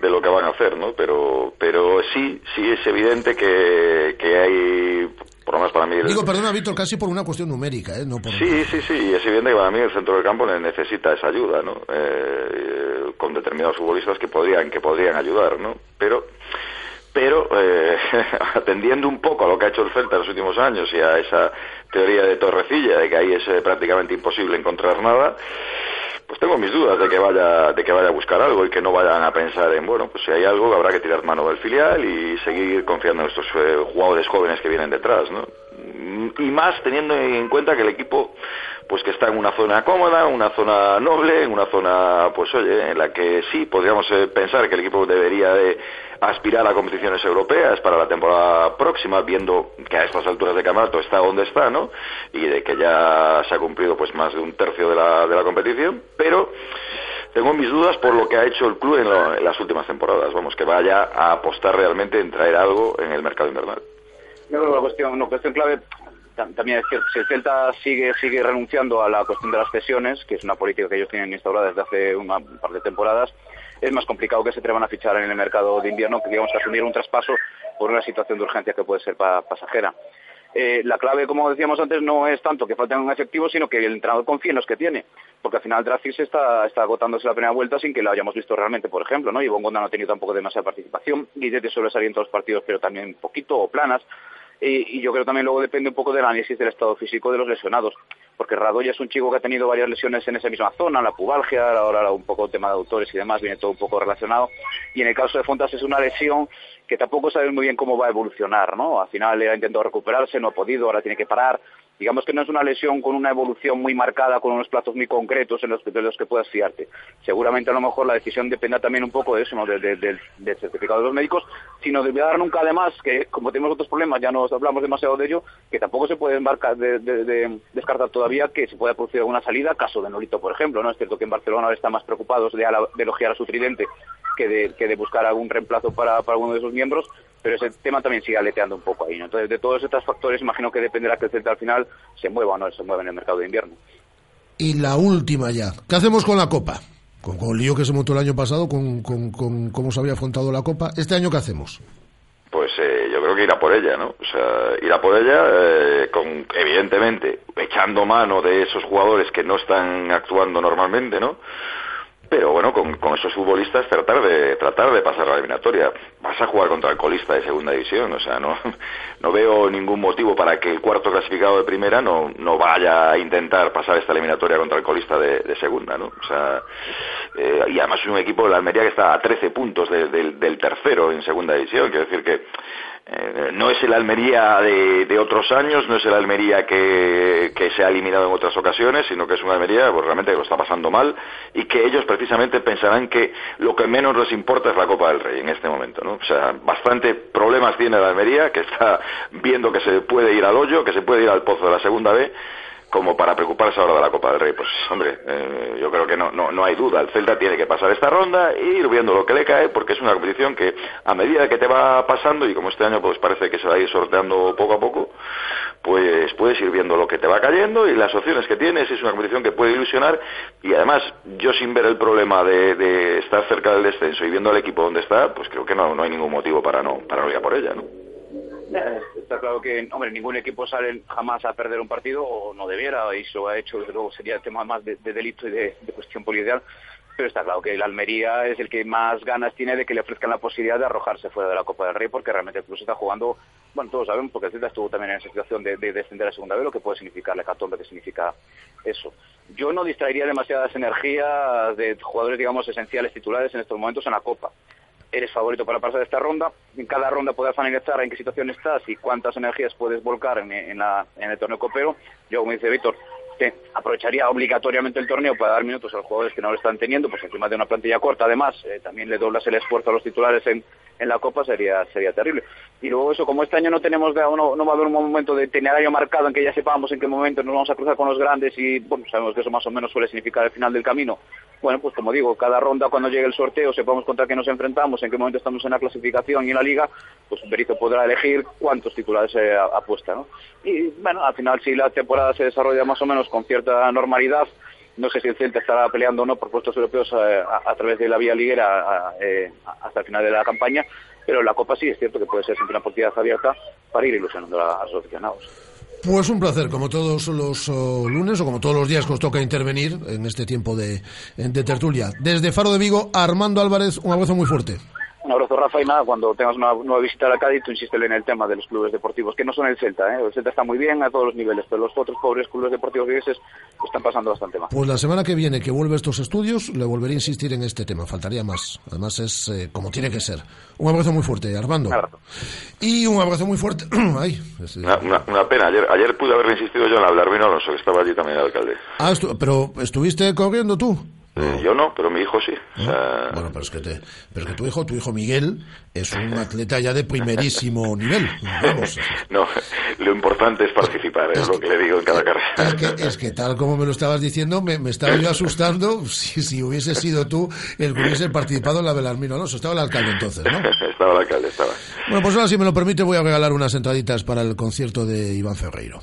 Speaker 20: de lo que van a hacer, ¿no? Pero, pero sí, sí es evidente que, que hay, por para mí, el-
Speaker 1: Digo, perdona, Víctor, casi por una cuestión numérica, ¿eh? No por...
Speaker 20: Sí, sí, sí, es evidente que para mí el centro del campo ne- necesita esa ayuda, ¿no? Eh, con determinados futbolistas que podrían, que podrían ayudar, ¿no? Pero, pero eh, atendiendo un poco a lo que ha hecho el Celta en los últimos años y a esa teoría de Torrecilla de que ahí es eh, prácticamente imposible encontrar nada, pues tengo mis dudas de que vaya de que vaya a buscar algo y que no vayan a pensar en bueno pues si hay algo habrá que tirar mano del filial y seguir confiando en estos eh, jugadores jóvenes que vienen detrás no Mm, y más teniendo en cuenta que el equipo pues que está en una zona cómoda una zona noble en una zona pues oye en la que sí podríamos eh, pensar que el equipo debería de aspirar a competiciones europeas para la temporada próxima viendo que a estas alturas de campeonato está donde está no y de que ya se ha cumplido pues más de un tercio de la, de la competición pero tengo mis dudas por lo que ha hecho el club en, lo- en las últimas temporadas. Vamos, que vaya a apostar realmente en traer algo en el mercado invernal.
Speaker 19: Yo creo que la cuestión, una cuestión clave, tam- también es cierto, si el Celta sigue, sigue renunciando a la cuestión de las cesiones, que es una política que ellos tienen instaurada desde hace una- un par de temporadas, es más complicado que se atrevan a fichar en el mercado de invierno, que digamos asumir un traspaso por una situación de urgencia que puede ser pa- pasajera. Eh, la clave, como decíamos antes, no es tanto que falten efectivo, sino que el entrenador confíe en los que tiene. Porque al final Dracis está, está agotándose la primera vuelta sin que lo hayamos visto realmente, por ejemplo, ¿no? Y Bongonda no ha tenido tampoco demasiada participación. Guillete suele salir en todos los partidos, pero también poquito, o planas. Y, y yo creo también luego depende un poco del análisis del estado físico de los lesionados. Porque Radoya es un chico que ha tenido varias lesiones en esa misma zona, la pubalgia, ahora un poco el tema de autores y demás, viene todo un poco relacionado. Y en el caso de Fontas es una lesión que tampoco sabes muy bien cómo va a evolucionar, ¿no? Al final ha intentado recuperarse, no ha podido, ahora tiene que parar. Digamos que no es una lesión con una evolución muy marcada, con unos plazos muy concretos en los que, de los que puedas fiarte. Seguramente a lo mejor la decisión dependa también un poco de eso, ¿no? De- de- del- certificado de los médicos, sino de dar nunca además que, como tenemos otros problemas, ya no hablamos demasiado de ello, que tampoco se puede embarcar de, de- de- descartar todavía que se pueda producir alguna salida, caso de Nolito, por ejemplo, ¿no? Es cierto que en Barcelona ahora están más preocupados de, elogiar a su tridente que de, que de buscar algún reemplazo para, para de sus miembros, pero ese tema también sigue aleteando un poco ahí, ¿no? Entonces, de todos estos factores, imagino que dependerá que el Celta al final se mueva o no se mueva en el mercado de invierno.
Speaker 1: Y la última ya. ¿Qué hacemos con la Copa? Con, con el lío que se montó el año pasado, con, con, con cómo se había afrontado la Copa. ¿Este año qué hacemos?
Speaker 20: Pues eh, yo creo que irá por ella, ¿no? O sea, irá por ella, eh, con, evidentemente, echando mano de esos jugadores que no están actuando normalmente, ¿no? Pero bueno, con, con esos futbolistas tratar de tratar de pasar la eliminatoria. Vas a jugar contra el colista de segunda división, o sea, no, no veo ningún motivo para que el cuarto clasificado de primera no, no vaya a intentar pasar esta eliminatoria contra el colista de, de segunda, ¿no? O sea, eh, y además es un equipo de la Almería que está a 13 puntos de- del- del tercero en segunda división, quiero decir que eh, no es el Almería de, de otros años, no es el Almería que, se ha eliminado en otras ocasiones, sino que es una Almería pues, realmente que lo está pasando mal y que ellos precisamente pensarán que lo que menos les importa es la Copa del Rey en este momento. ¿no? O sea, bastante problemas tiene la Almería, que está viendo que se puede ir al hoyo, que se puede ir al pozo de la segunda B, como para preocuparse ahora de la Copa del Rey. Pues hombre, eh, yo creo que no, no, no hay duda. El Celta tiene que pasar esta ronda e ir viendo lo que le cae, porque es una competición que a medida que te va pasando, y como este año pues parece que se va a ir sorteando poco a poco, pues puedes ir viendo lo que te va cayendo y las opciones que tienes. Es una competición que puede ilusionar y además yo sin ver el problema de, de estar cerca del descenso y viendo al equipo donde está, pues creo que no, no hay ningún motivo para no, para no ir a por ella, ¿no?
Speaker 19: Eh, Está claro que, hombre, ningún equipo sale jamás a perder un partido, o no debiera, y eso ha hecho, desde luego, sería tema más de, de delito y de, cuestión policial. Pero está claro que el Almería es el que más ganas tiene de que le ofrezcan la posibilidad de arrojarse fuera de la Copa del Rey, porque realmente el club se está jugando, bueno, todos sabemos, porque el Celta estuvo también en esa situación de, de descender a segunda vez, lo que puede significar la hecatombe, que significa eso. Yo no distraería demasiadas energías de jugadores, digamos, esenciales titulares en estos momentos en la Copa eres favorito para pasar esta ronda. En cada ronda podrás analizar en qué situación estás y cuántas energías puedes volcar en, la- en el torneo copero. Yo, como dice Víctor, te aprovecharía obligatoriamente el torneo para dar minutos a los jugadores que no lo están teniendo, pues encima de una plantilla corta, además, eh, también le doblas el esfuerzo a los titulares en, la Copa, sería sería terrible. Y luego eso, como este año no tenemos de- no, no va a haber un momento de itinerario marcado en que ya sepamos en qué momento nos vamos a cruzar con los grandes y, bueno, sabemos que eso más o menos suele significar el final del camino. Bueno, pues como digo, cada ronda cuando llegue el sorteo sepamos contra qué nos enfrentamos, en qué momento estamos en la clasificación y en la liga, pues Berito podrá elegir cuántos titulares apuesta, ¿no? Y bueno, al final si la temporada se desarrolla más o menos con cierta normalidad, no sé si el Celta estará peleando o no por puestos europeos eh, a, través de la vía liguera a- eh, hasta el final de la campaña, pero la Copa sí es cierto que puede ser siempre una oportunidad abierta para ir ilusionando a los aficionados.
Speaker 1: Pues un placer, como todos los oh, lunes o como todos los días que os toca intervenir en este tiempo de, de tertulia. Desde Faro de Vigo, Armando Álvarez, un abrazo muy fuerte.
Speaker 19: Un abrazo, Rafa, y nada, cuando tengas una nueva visita a la Cádiz, tú insístele en el tema de los clubes deportivos, que no son el Celta, ¿eh? El Celta está muy bien a todos los niveles, pero los otros pobres clubes deportivos vigueses lo están pasando bastante mal.
Speaker 1: Pues la semana que viene que vuelve estos estudios, le volveré a insistir en este tema, faltaría más. Además es eh, como tiene que ser. Un abrazo muy fuerte, Armando. Y un abrazo muy fuerte. Ay, es-
Speaker 20: Una, una- una pena. Ayer, ayer pude haberle insistido yo en hablar Vino Alonso, que estaba allí también el alcalde.
Speaker 1: Ah, estu- pero ¿estuviste corriendo tú?
Speaker 20: Eh, yo no, pero mi hijo sí. O sea,
Speaker 1: Bueno, pero es que te, pero es que tu hijo, tu hijo Miguel, es un atleta ya de primerísimo nivel. Vamos.
Speaker 20: no, lo importante es participar, es lo que le digo en cada carrera.
Speaker 1: Es que, es que tal como me lo estabas diciendo, me, me estaba yo asustando si, si hubiese sido tú el que hubiese participado en la Belarmino Alonso. Estaba el alcalde entonces, ¿no?
Speaker 20: estaba el alcalde, estaba.
Speaker 1: Bueno, pues ahora, si me lo permite, voy a regalar unas entraditas para el concierto de Iván Ferreiro.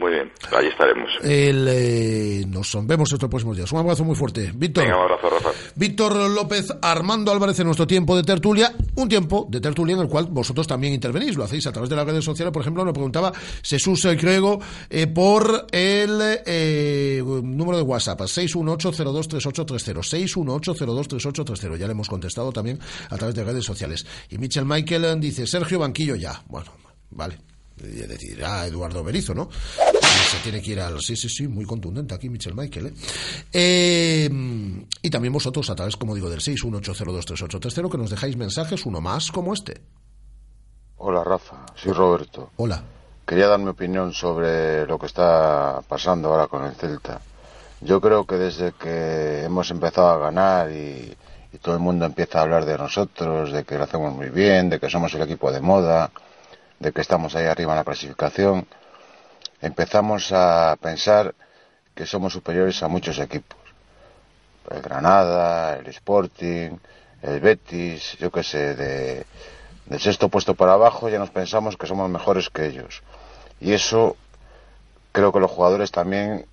Speaker 20: Muy bien, allí estaremos.
Speaker 1: El, eh, nos vemos estos próximos días. Un abrazo muy fuerte. Víctor.
Speaker 20: Venga, un abrazo, Rafa.
Speaker 1: Víctor López, Armando Álvarez en nuestro tiempo de tertulia, un tiempo de tertulia en el cual vosotros también intervenís, lo hacéis a través de las redes sociales, por ejemplo, nos preguntaba Jesús Crego eh, por el eh, número de WhatsApp, 618023830, 618023830, ya le hemos contestado también a través de redes sociales. Y Michel Michael eh, dice, Sergio Banquillo ya, bueno, vale. Y decir, ah, Eduardo Berizo, ¿no? Y se tiene que ir al. Sí, sí, sí, muy contundente aquí, Michel Michael, ¿eh? Eh, y también vosotros, a través, como digo, del 618023830, que nos dejáis mensajes, uno más como este.
Speaker 21: Hola Rafa, soy Roberto.
Speaker 1: Hola.
Speaker 21: Quería dar mi opinión sobre lo que está pasando ahora con el Celta. Yo creo que desde que hemos empezado a ganar y, y todo el mundo empieza a hablar de nosotros, de que lo hacemos muy bien, de que somos el equipo de moda, de que estamos ahí arriba en la clasificación, empezamos a pensar que somos superiores a muchos equipos. El Granada, el Sporting, el Betis, yo qué sé, de, del sexto puesto para abajo ya nos pensamos que somos mejores que ellos. Y eso creo que los jugadores también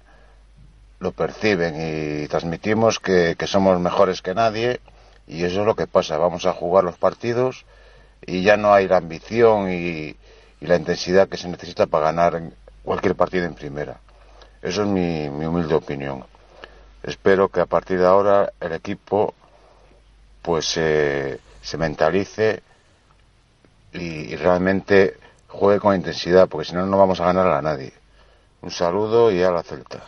Speaker 21: lo perciben y transmitimos que, que somos mejores que nadie y eso es lo que pasa. Vamos a jugar los partidos y ya no hay la ambición y, y la intensidad que se necesita para ganar cualquier partido en primera. Eso es mi, mi humilde opinión. Espero que a partir de ahora el equipo pues se se mentalice y, y realmente juegue con intensidad, porque si no, no vamos a ganar a nadie. Un saludo y a la Celta.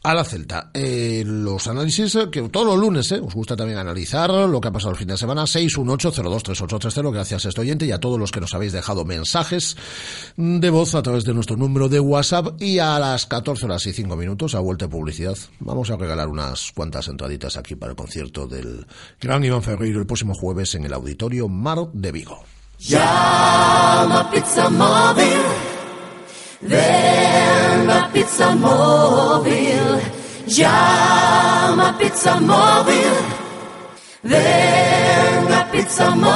Speaker 1: A la Celta. Eh, los análisis eh, que todos los lunes eh, os gusta también analizar lo que ha pasado el fin de semana. 618023830. Gracias a este oyente y a todos los que nos habéis dejado mensajes de voz a través de nuestro número de WhatsApp. Y a las 14 horas y 5 minutos, a vuelta de publicidad, vamos a regalar unas cuantas entraditas aquí para el concierto del gran Iván Ferreiro el próximo jueves en el Auditorio Mar de Vigo.
Speaker 18: Pizza Móvil. Llama Pizza Móvil. Ven a Pizza Móvil.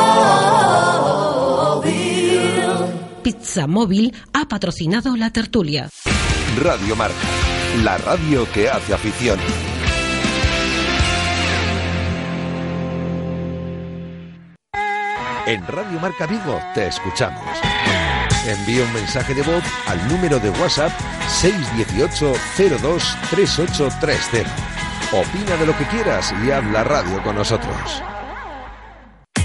Speaker 4: Pizza Móvil ha patrocinado la tertulia.
Speaker 2: Radio Marca, la radio que hace afición. En Radio Marca Vigo te escuchamos. Envía un mensaje de voz al número de WhatsApp 618 02 3830. Opina de lo que quieras y habla radio con nosotros.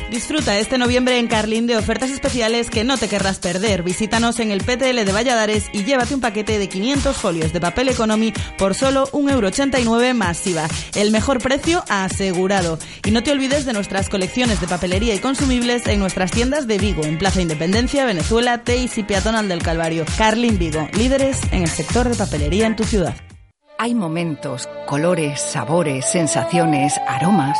Speaker 3: Disfruta este noviembre en Carlín de ofertas especiales que no te querrás perder. Visítanos en el PTL de Valladares y llévate un paquete de 500 folios de papel economy por solo 1,89€ masiva. El mejor precio asegurado. Y no te olvides de nuestras colecciones de papelería y consumibles en nuestras tiendas de Vigo, en Plaza Independencia, Venezuela, Teis y Peatonal del Calvario. Carlín Vigo, líderes en el sector de papelería en tu ciudad.
Speaker 15: Hay momentos, colores, sabores, sensaciones, aromas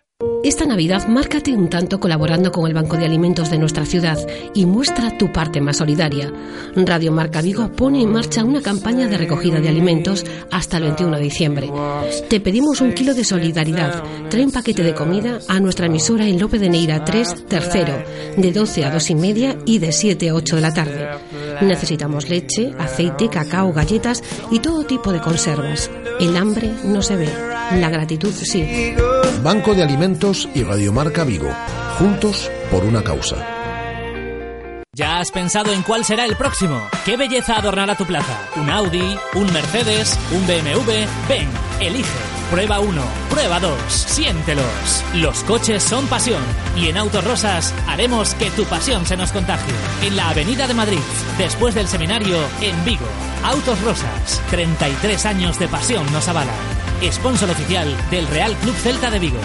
Speaker 4: Esta Navidad márcate un tanto colaborando con el Banco de Alimentos de nuestra ciudad y muestra tu parte más solidaria. Radio Marca Vigo pone en marcha una campaña de recogida de alimentos hasta el 21 de diciembre. Te pedimos un kilo de solidaridad. Trae un paquete de comida a nuestra emisora en Lope de Neira 3, tercero, de 12 a 2 y media y de 7 a 8 de la tarde. Necesitamos leche, aceite, cacao, galletas y todo tipo de conservas. El hambre no se ve, la gratitud sí.
Speaker 1: Banco de Alimentos y Radiomarca Vigo. Juntos por una causa.
Speaker 22: ¿Ya has pensado en cuál será el próximo? ¿Qué belleza adornará tu plaza? ¿Un Audi? ¿Un Mercedes? ¿Un BMW? Ven, elige. Prueba uno, prueba dos, siéntelos. Los coches son pasión y en Autos Rosas haremos que tu pasión se nos contagie. En la Avenida de Madrid, después del seminario en Vigo. Autos Rosas, 33 años de pasión nos avalan. Sponsor oficial del Real Club Celta de Vigo.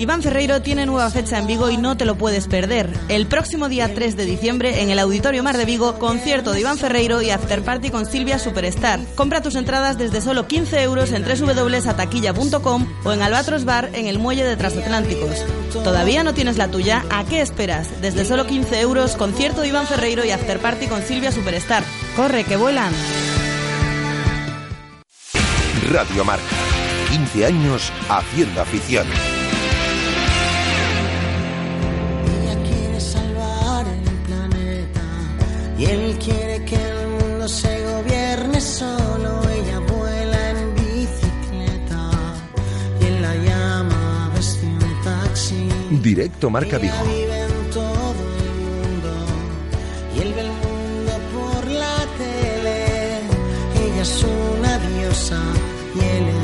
Speaker 3: Iván Ferreiro tiene nueva fecha en Vigo y no te lo puedes perder. El próximo día 3 de diciembre, en el Auditorio Mar de Vigo, concierto de Iván Ferreiro y after party con Silvia Superstar. Compra tus entradas desde solo 15 euros en www.ataquilla.com o en Albatros Bar en el Muelle de Transatlánticos. ¿Todavía no tienes la tuya? ¿A qué esperas? Desde solo 15 euros, concierto de Iván Ferreiro y after party con Silvia Superstar. ¡Corre, que vuelan!
Speaker 2: Radio Marca. 15 años haciendo afición.
Speaker 18: Ella quiere salvar el planeta y él quiere que el mundo se gobierne solo. Ella vuela en bicicleta y él la llama desde un taxi.
Speaker 2: Directo Marca Vigo.
Speaker 18: Ella vive en todo el mundo y él ve el mundo por la tele. Ella es una diosa y él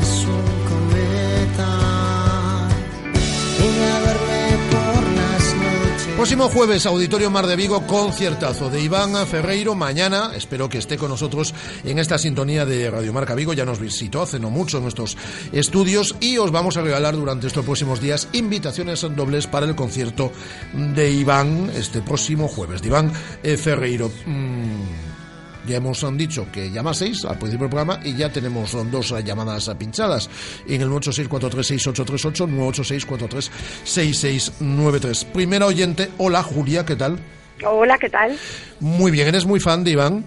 Speaker 1: Próximo jueves, Auditorio Mar de Vigo, conciertazo de Iván Ferreiro. Mañana, espero que esté con nosotros en esta sintonía de Radio Marca Vigo. Ya nos visitó hace no mucho en nuestros estudios y os vamos a regalar durante estos próximos días invitaciones dobles para el concierto de Iván este próximo jueves. De Iván eh, Ferreiro. Mm, ya hemos han dicho que llamaseis al principio del programa y ya tenemos son dos eh, llamadas eh, pinchadas en el 986-436838, 986-436693. Primera oyente, hola Julia, ¿qué tal?
Speaker 23: Hola, ¿qué tal?
Speaker 1: Muy bien, ¿eres muy fan de Iván?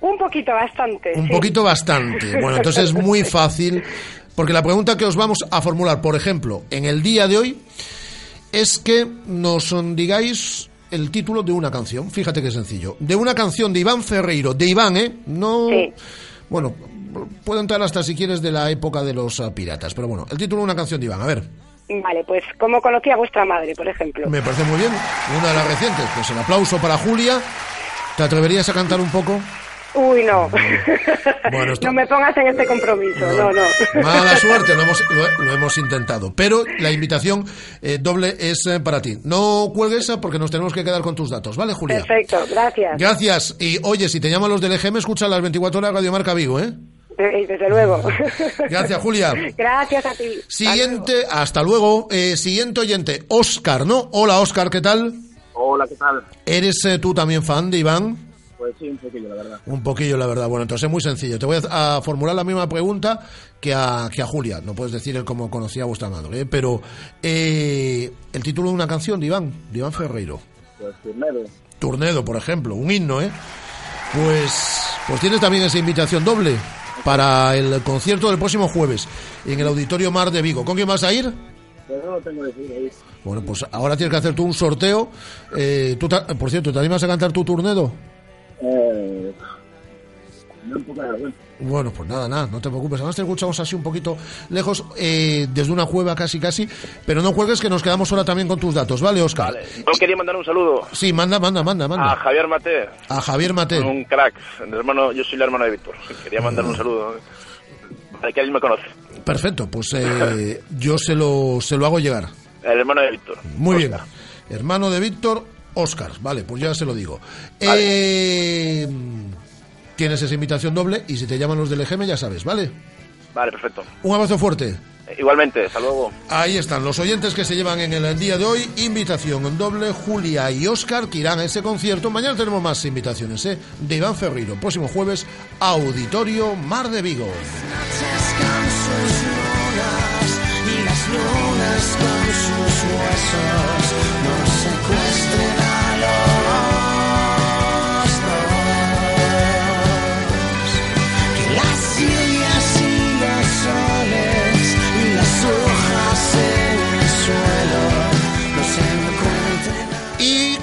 Speaker 23: Un poquito, bastante.
Speaker 1: Un
Speaker 23: sí.
Speaker 1: poquito bastante. Bueno, entonces es muy fácil, porque la pregunta que os vamos a formular, por ejemplo, en el día de hoy, es que nos digáis el título de una canción. Fíjate qué sencillo. De una canción de Iván Ferreiro. De Iván, ¿eh? No. Bueno, puedo entrar hasta si quieres de la época de los ah, piratas, pero bueno, el título de una canción de Iván, a ver.
Speaker 23: Vale, pues ¿cómo conocí a vuestra madre, por ejemplo?
Speaker 1: Me parece muy bien. Una de las recientes. Pues el aplauso para Julia. ¿Te atreverías a cantar un poco?
Speaker 23: Uy, no.
Speaker 1: Bueno, esto-
Speaker 23: No me pongas en este compromiso, no, no.
Speaker 1: Mala suerte, lo hemos, lo, lo hemos intentado. Pero la invitación eh, doble es eh, para ti. No cuelgues eh, porque nos tenemos que quedar con tus datos, ¿vale, Julia?
Speaker 23: Perfecto, gracias.
Speaker 1: Gracias. Y oye, si te llaman los del EGM, escucha las 24 horas Radio Marca Vigo, ¿eh?
Speaker 23: Desde luego.
Speaker 1: Gracias, Julia.
Speaker 23: Gracias a ti.
Speaker 1: Siguiente, hasta luego. Eh, siguiente oyente, Oscar, ¿no? Hola, Oscar, ¿qué tal?
Speaker 24: Hola, ¿qué tal?
Speaker 1: ¿Eres eh, tú también fan de Iván?
Speaker 24: Pues sí, un poquillo, la verdad.
Speaker 1: Un poquillo, la verdad. Bueno, entonces es muy sencillo. Te voy a, a formular la misma pregunta que a, que a Julia. No puedes decir el cómo conocía a vuestra madre, ¿eh? pero eh, el título de una canción de Iván, de Iván Ferreiro.
Speaker 24: Pues Turnedo.
Speaker 1: Turnedo, por ejemplo, un himno, ¿eh? Pues, pues tienes también esa invitación doble para el concierto del próximo jueves en el Auditorio Mar de Vigo. ¿Con quién vas a ir?
Speaker 24: Pues no lo tengo decidido ahí.
Speaker 1: Bueno, pues ahora tienes que hacer tú un sorteo. Eh, tú por cierto, ¿te animas a cantar tu Turnedo?
Speaker 24: Eh, me da un poco de vergüenza.
Speaker 1: Bueno, pues nada, nada, no te preocupes. Además te escuchamos así un poquito lejos, eh, desde una cueva casi, casi. Pero no cuelgues que nos quedamos ahora también con tus datos, ¿vale, Oscar?
Speaker 25: Yo quería mandar un saludo
Speaker 1: Sí, manda, manda, manda,
Speaker 25: a
Speaker 1: manda.
Speaker 25: Javier Mate,
Speaker 1: A Javier Mate.
Speaker 25: un crack, el hermano, yo soy el hermano de Víctor. Quería mandar un saludo. Al que él me conoce,
Speaker 1: Perfecto, pues eh, yo se lo, se lo hago llegar.
Speaker 25: el hermano de Víctor.
Speaker 1: Muy bien. Hermano de Víctor, Oscar. Vale, pues ya se lo digo. Eh, tienes esa invitación doble y si te llaman los del EGM ya sabes, ¿vale?
Speaker 25: Vale, perfecto.
Speaker 1: Un abrazo fuerte.
Speaker 25: Eh, Igualmente, hasta luego.
Speaker 1: Ahí están los oyentes que se llevan en el día de hoy. Invitación doble, Julia y Oscar que irán a ese concierto. Mañana tenemos más invitaciones, ¿eh? De Iván Ferreiro. Próximo jueves, Auditorio Mar de Vigo.
Speaker 18: Lunas con sus huesos. Nos secuestren a los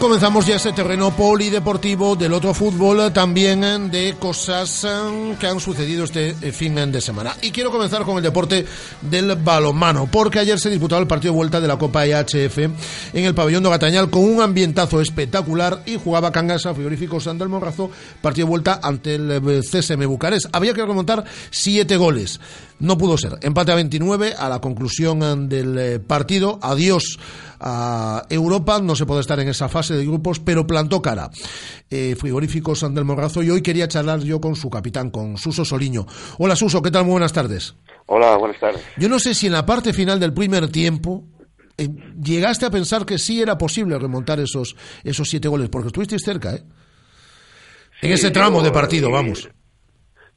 Speaker 1: comenzamos ya ese terreno polideportivo del otro fútbol, eh, también eh, de cosas eh, que han sucedido este fin de semana. Y quiero comenzar con el deporte del balonmano, porque ayer se disputaba el partido de vuelta de la Copa EHF en el pabellón de Gatañal con un ambientazo espectacular y jugaba Cangas a Frigoríficos del Morrazo, partido de vuelta ante el CSM Bucarest. Había que remontar siete goles. No pudo ser. Empate a 29 a la conclusión del partido. Adiós a Europa. No se puede estar en esa fase de grupos, pero plantó cara. Eh, frigoríficos del Morrazo. Y hoy quería charlar yo con su capitán, con Suso Soliño. Hola Suso, ¿qué tal? Muy buenas tardes.
Speaker 26: Hola, buenas tardes.
Speaker 1: Yo no sé si en la parte final del primer tiempo eh, llegaste a pensar que sí era posible remontar esos, esos siete goles, porque estuvisteis cerca, ¿eh? en ese tramo
Speaker 27: yo,
Speaker 1: de partido, vamos.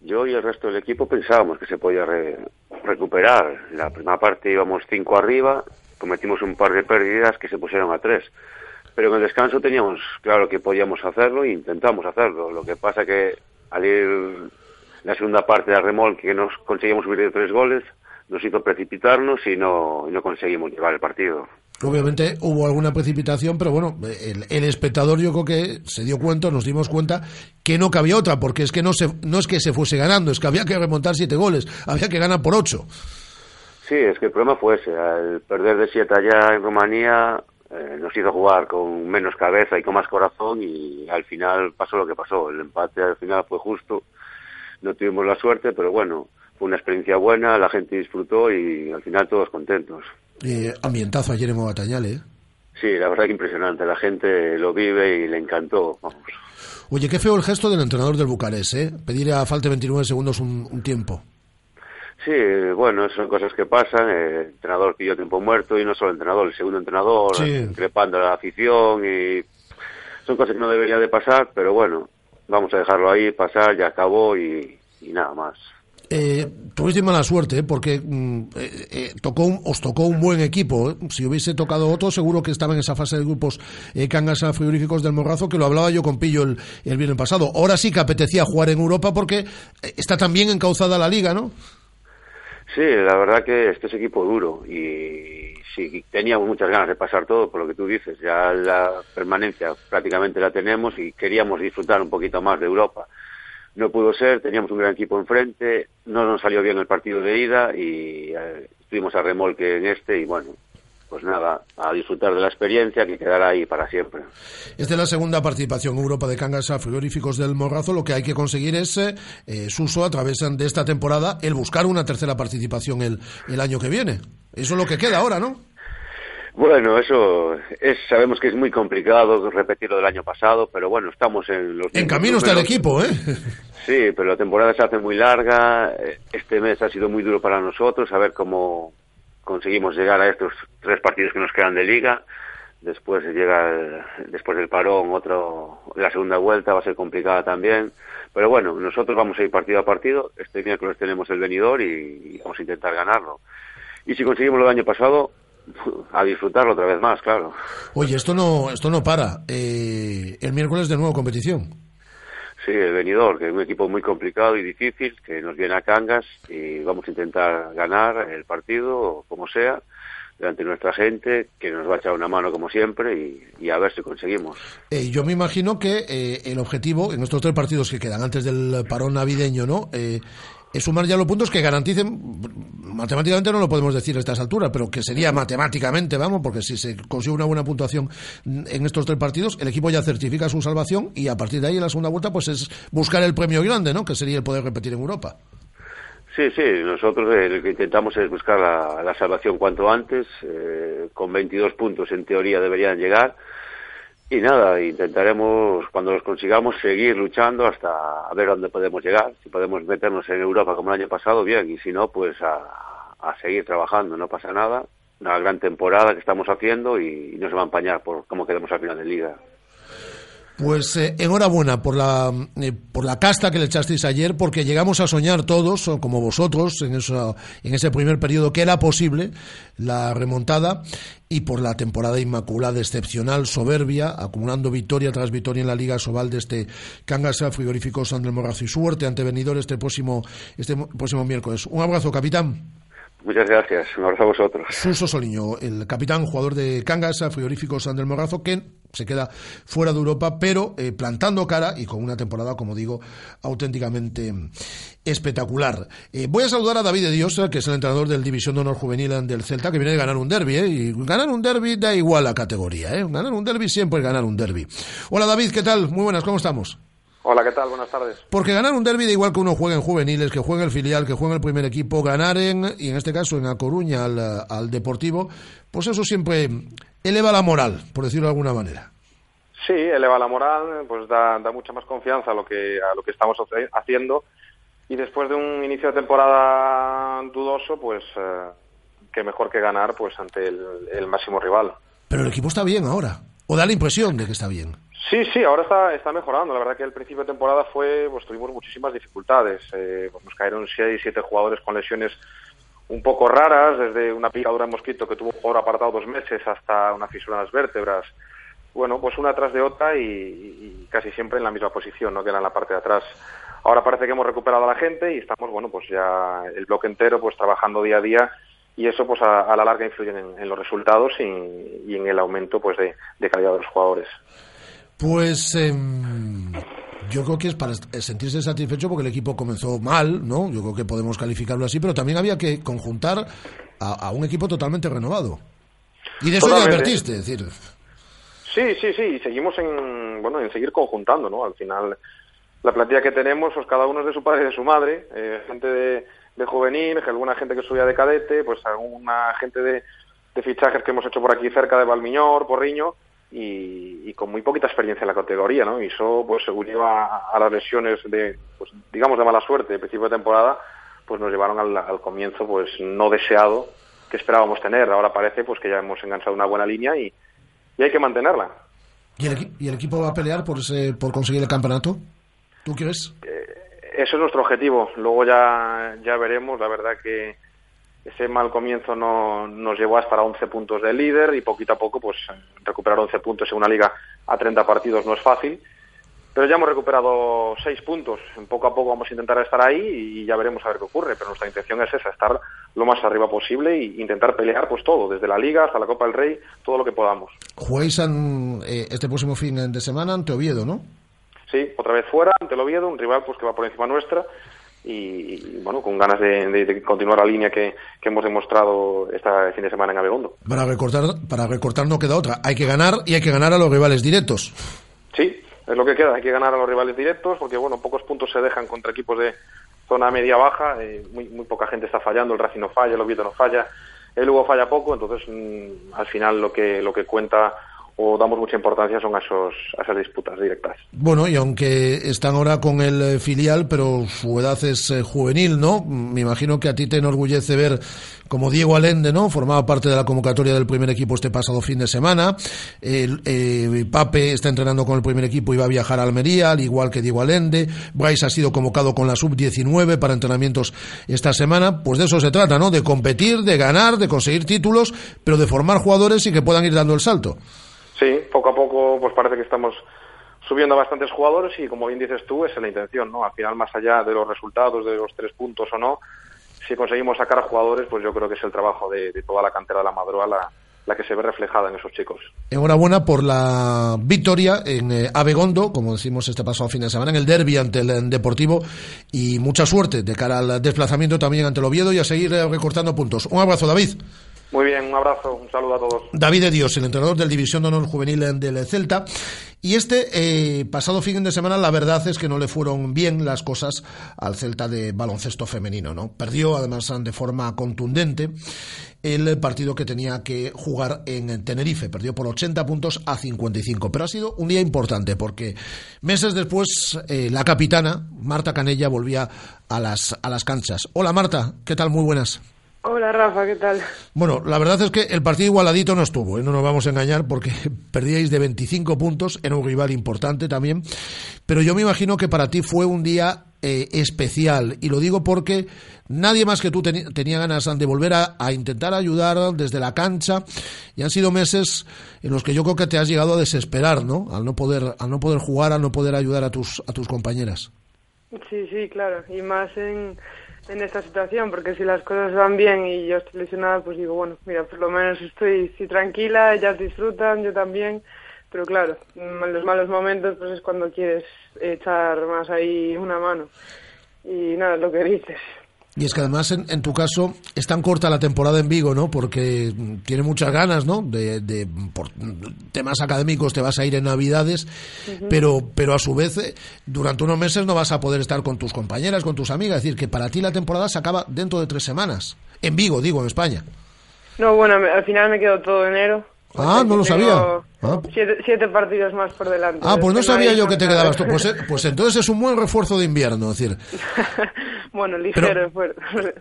Speaker 27: Yo y el resto del equipo pensábamos que se podía re- recuperar. La primera parte íbamos cinco arriba, cometimos un par de pérdidas que se pusieron a tres. Pero en el descanso teníamos claro que podíamos hacerlo e intentamos hacerlo. Lo que pasa que al ir la segunda parte de la remolque que nos conseguimos subir de tres goles, nos hizo precipitarnos y no, y no conseguimos llevar el partido.
Speaker 1: Obviamente hubo alguna precipitación, pero bueno, el, el espectador yo creo que se dio cuenta, nos dimos cuenta que no cabía otra, porque es que no, se, no es que se fuese ganando, es que había que remontar siete goles, había que ganar por ocho.
Speaker 27: Sí, es que el problema fue ese. Al perder de siete allá en Rumanía, eh, nos hizo jugar con menos cabeza y con más corazón y al final pasó lo que pasó. El empate al final fue justo. No tuvimos la suerte, pero bueno, fue una experiencia buena, la gente disfrutó y al final todos contentos.
Speaker 1: Eh, ambientazo ayer en Batañale, ¿eh?
Speaker 27: Sí, la verdad que impresionante. La gente lo vive y le encantó. Vamos.
Speaker 1: Oye, qué feo el gesto del entrenador del Bucarest, ¿eh? Pedir a falta de 29 segundos un, un tiempo.
Speaker 27: Sí, bueno, son cosas que pasan. El entrenador pidió tiempo muerto y no solo el entrenador, el segundo entrenador,
Speaker 1: Sí.
Speaker 27: increpando a la afición y son cosas que no deberían de pasar, pero bueno, vamos a dejarlo ahí pasar, ya acabó y, y nada más.
Speaker 1: Eh, tuvisteis mala suerte, ¿eh? porque mm, eh, eh, tocó un- os tocó un buen equipo. ¿eh? Si hubiese tocado otro, seguro que estaba en esa fase de grupos eh, Cangas a frigoríficos del Morrazo, que lo hablaba yo con Pillo el, el viernes pasado. Ahora sí que apetecía jugar en Europa porque eh, está también encauzada la liga, ¿no?
Speaker 27: Sí, la verdad que este es equipo duro y sí, teníamos muchas ganas de pasar todo, por lo que tú dices. Ya la permanencia prácticamente la tenemos y queríamos disfrutar un poquito más de Europa. No pudo ser, teníamos un gran equipo enfrente, no nos salió bien el partido de ida y eh, estuvimos a remolque en este y bueno, pues nada, a disfrutar de la experiencia que quedará ahí para siempre.
Speaker 1: Esta es la segunda participación en Europa de Cangas a frigoríficos del Morrazo. Lo que hay que conseguir es, eh, eh, Suso, a través de esta temporada, el buscar una tercera participación el, el año que viene. Eso es lo que queda ahora, ¿no?
Speaker 27: Bueno, eso es, sabemos que es muy complicado repetir lo del año pasado, pero bueno, estamos en los...
Speaker 1: En camino está el equipo, ¿eh?
Speaker 27: Sí, pero la temporada se hace muy larga. eh, Este mes ha sido muy duro para nosotros, a ver cómo conseguimos llegar a estos tres partidos que nos quedan de liga. Después llega, el- después del parón, otro, la segunda vuelta va a ser complicada también. Pero bueno, nosotros vamos a ir partido a partido. Este miércoles tenemos el venidor y, y vamos a intentar ganarlo. Y si conseguimos lo del año pasado, a disfrutarlo otra vez más, claro.
Speaker 1: Oye, esto no, esto no para. Eh, el miércoles de nuevo competición.
Speaker 27: Sí, el venidor, que es un equipo muy complicado y difícil, que nos viene a Cangas y vamos a intentar ganar el partido, como sea, delante de nuestra gente, que nos va a echar una mano como siempre y, y a ver si conseguimos.
Speaker 1: Eh, yo me imagino que eh, el objetivo en estos tres partidos que quedan antes del parón navideño, ¿no? Eh, sumar ya los puntos que garanticen, matemáticamente no lo podemos decir a estas alturas, pero que sería matemáticamente, vamos, porque si se consigue una buena puntuación en estos tres partidos, el equipo ya certifica su salvación y a partir de ahí en la segunda vuelta pues es buscar el premio grande, ¿no? Que sería el poder repetir en Europa.
Speaker 27: Sí, sí, nosotros eh, lo que intentamos es buscar la, la salvación cuanto antes, eh, con 22 puntos en teoría deberían llegar. Y nada, intentaremos, cuando los consigamos, seguir luchando hasta a ver dónde podemos llegar. Si podemos meternos en Europa como el año pasado, bien, y si no, pues a, seguir trabajando, no pasa nada. Una gran temporada que estamos haciendo y, y no se va a empañar por cómo quedemos al final de liga.
Speaker 1: Pues eh, enhorabuena por la, eh, por la casta que le echasteis ayer, porque llegamos a soñar todos, como vosotros, en, eso, en ese primer periodo, que era posible la remontada, y por la temporada inmaculada, excepcional, soberbia, acumulando victoria tras victoria en la Liga Sobal de este Cangas Frigorífico San del Morrazo. Y suerte ante venidor este próximo, este próximo miércoles. Un abrazo, capitán.
Speaker 27: Muchas gracias, un abrazo a vosotros.
Speaker 1: Suso Soliño, el capitán, jugador de Cangas Frigorífico San del Morrazo, que se queda fuera de Europa, pero eh, plantando cara y con una temporada, como digo, auténticamente espectacular. Eh, voy a saludar a David de Dios, que es el entrenador del División de Honor Juvenil del Celta, que viene de ganar un derby, ¿eh? y ganar un derby da igual la categoría, ¿eh? ganar un derby siempre es ganar un derby. Hola David, ¿qué tal? Muy buenas, ¿cómo estamos?
Speaker 28: Hola, ¿qué tal? Buenas tardes.
Speaker 1: Porque ganar un derby da igual que uno juegue en juveniles, que juegue en el filial, que juegue en el primer equipo, ganar en, y en este caso en A Coruña al, al Deportivo, pues eso siempre eleva la moral, por decirlo de alguna manera.
Speaker 28: Sí, eleva la moral, pues da, da mucha más confianza a lo que a lo que estamos haciendo y después de un inicio de temporada dudoso, pues eh, que mejor que ganar pues ante el, el máximo rival.
Speaker 1: Pero el equipo está bien ahora. O da la impresión de que está bien.
Speaker 28: Sí, sí, ahora está, está mejorando. La verdad que el principio de temporada fue, pues tuvimos muchísimas dificultades. Eh, pues nos cayeron seis, siete jugadores con lesiones un poco raras, desde una picadura de mosquito que tuvo un jugador apartado dos meses hasta una fisura en las vértebras. Bueno, pues una tras de otra y, casi siempre en la misma posición, ¿no? que era en la parte de atrás. Ahora parece que hemos recuperado a la gente y estamos, bueno, pues ya el bloque entero pues trabajando día a día y eso pues a, la larga influye en, en los resultados y, y, en el aumento pues de, de calidad de los jugadores.
Speaker 1: Pues eh, yo creo que es para sentirse satisfecho porque el equipo comenzó mal, ¿no? Yo creo que podemos calificarlo así, pero también había que conjuntar a, a un equipo totalmente renovado. Y de eso
Speaker 28: Totalmente.
Speaker 1: ya advertiste, es decir,
Speaker 28: Sí, sí, sí, y seguimos en, bueno, en seguir conjuntando, ¿no? Al final, la plantilla que tenemos, pues cada uno es de su padre y de su madre, eh, gente de, de juvenil, alguna gente que subía de cadete, pues alguna gente de, de fichajes que hemos hecho por aquí cerca de Valmiñor, Porriño, y, y con muy poquita experiencia en la categoría, ¿no? Y eso, pues según lleva a, las lesiones de, pues digamos, de mala suerte de principio de temporada, pues nos llevaron al, al comienzo, pues no deseado que esperábamos tener. Ahora parece, pues que ya hemos enganchado una buena línea y, y hay que mantenerla.
Speaker 1: ¿y el, y el equipo va a pelear por, ese, por conseguir el campeonato? ¿Tú crees?
Speaker 28: Eso es nuestro objetivo. Luego ya, ya veremos. La verdad que ese mal comienzo no, nos llevó a estar a 11 puntos del líder y poquito a poco pues recuperar 11 puntos en una liga a 30 partidos no es fácil. Pero ya hemos recuperado 6 puntos. Poco a poco vamos a intentar estar ahí y ya veremos a ver qué ocurre. Pero nuestra intención es esa, estar lo más arriba posible e intentar pelear pues todo, desde la liga hasta la Copa del Rey, todo lo que podamos.
Speaker 1: Jugáis en, eh, este próximo fin de semana ante Oviedo, ¿no?
Speaker 28: Sí, otra vez fuera, ante el Oviedo, un rival pues que va por encima nuestra y, y, bueno, con ganas de, de- de continuar la línea que, que hemos demostrado este fin de semana en Abegondo.
Speaker 1: Para recortar, para recortar no queda otra. Hay que ganar y hay que ganar a los rivales directos.
Speaker 28: Sí, es lo que queda, hay que ganar a los rivales directos porque bueno, pocos puntos se dejan contra equipos de zona media-baja, eh, muy, muy poca gente está fallando, el Racing no falla, el Oviedo no falla, el Lugo falla poco, entonces mm, al final lo que, lo que cuenta o damos mucha importancia son a, esos, a esas disputas directas.
Speaker 1: Bueno, y aunque están ahora con el eh, filial, pero su edad es eh, juvenil, ¿no? Me imagino que a ti te enorgullece ver como Diego Alende, ¿no? Formaba parte de la convocatoria del primer equipo este pasado fin de semana. Eh, Pape está entrenando con el primer equipo y va a viajar a Almería, al igual que Diego Alende. Bryce ha sido convocado con la sub-19 para entrenamientos esta semana. Pues de eso se trata, ¿no? De competir, de ganar, de conseguir títulos, pero de formar jugadores y que puedan ir dando el salto.
Speaker 28: Sí, poco a poco pues parece que estamos subiendo a bastantes jugadores y como bien dices tú, es la intención, ¿no? Al final, más allá de los resultados, de los tres puntos o no, si conseguimos sacar jugadores, pues yo creo que es el trabajo de, toda la cantera de la Madroa la, la que se ve reflejada en esos chicos.
Speaker 1: Enhorabuena por la victoria en eh, Abegondo, como decimos este pasado fin de semana, en el derby ante el Deportivo y mucha suerte de cara al desplazamiento también ante el Oviedo y a seguir eh, recortando puntos. Un abrazo, David.
Speaker 28: Muy bien, un abrazo, un saludo a todos.
Speaker 1: David de Dios, el entrenador del División de Honor Juvenil del Celta. Y este eh, pasado fin de semana, la verdad es que no le fueron bien las cosas al Celta de baloncesto femenino, ¿no? Perdió, además, de forma contundente el partido que tenía que jugar en Tenerife. Perdió por 80 puntos a 55. Pero ha sido un día importante porque meses después eh, la capitana, Marta Canella, volvía a las, a las canchas. Hola Marta, ¿qué tal? Muy buenas.
Speaker 23: Hola Rafa, ¿qué tal?
Speaker 1: Bueno, la verdad es que el partido igualadito no estuvo, ¿eh? no nos vamos a engañar porque perdíais de 25 puntos, era un rival importante también, pero yo me imagino que para ti fue un día eh, especial y lo digo porque nadie más que tú tenía ganas de volver a, a intentar ayudar desde la cancha y han sido meses en los que yo creo que te has llegado a desesperar, ¿no? Al no poder, al no poder jugar, al no poder ayudar a tus, a tus compañeras.
Speaker 23: Sí, sí, claro. Y más en, en esta situación, porque si las cosas van bien y yo estoy lesionada, pues digo, bueno, mira, por lo menos estoy sí, tranquila, ellas disfrutan, yo también. Pero claro, en los malos momentos pues es cuando quieres echar más ahí una mano. Y nada, lo que dices.
Speaker 1: Y es que además en, en tu caso es tan corta la temporada en Vigo, ¿no? Porque tiene muchas ganas, ¿no? De, de- por temas académicos te vas a ir en Navidades, pero pero a su vez eh, durante unos meses no vas a poder estar con tus compañeras, con tus amigas. Es decir, que para ti la temporada se acaba dentro de tres semanas. En Vigo, digo, en España.
Speaker 23: No, bueno, al final me quedó todo enero.
Speaker 1: Ah, no lo sabía. Ah.
Speaker 23: Siete, siete partidos más por delante.
Speaker 1: Ah, pues no
Speaker 23: Tengo
Speaker 1: sabía yo que te quedabas tú. Pues, eh, pues entonces es un buen refuerzo de invierno. Es decir,
Speaker 23: bueno, ligero.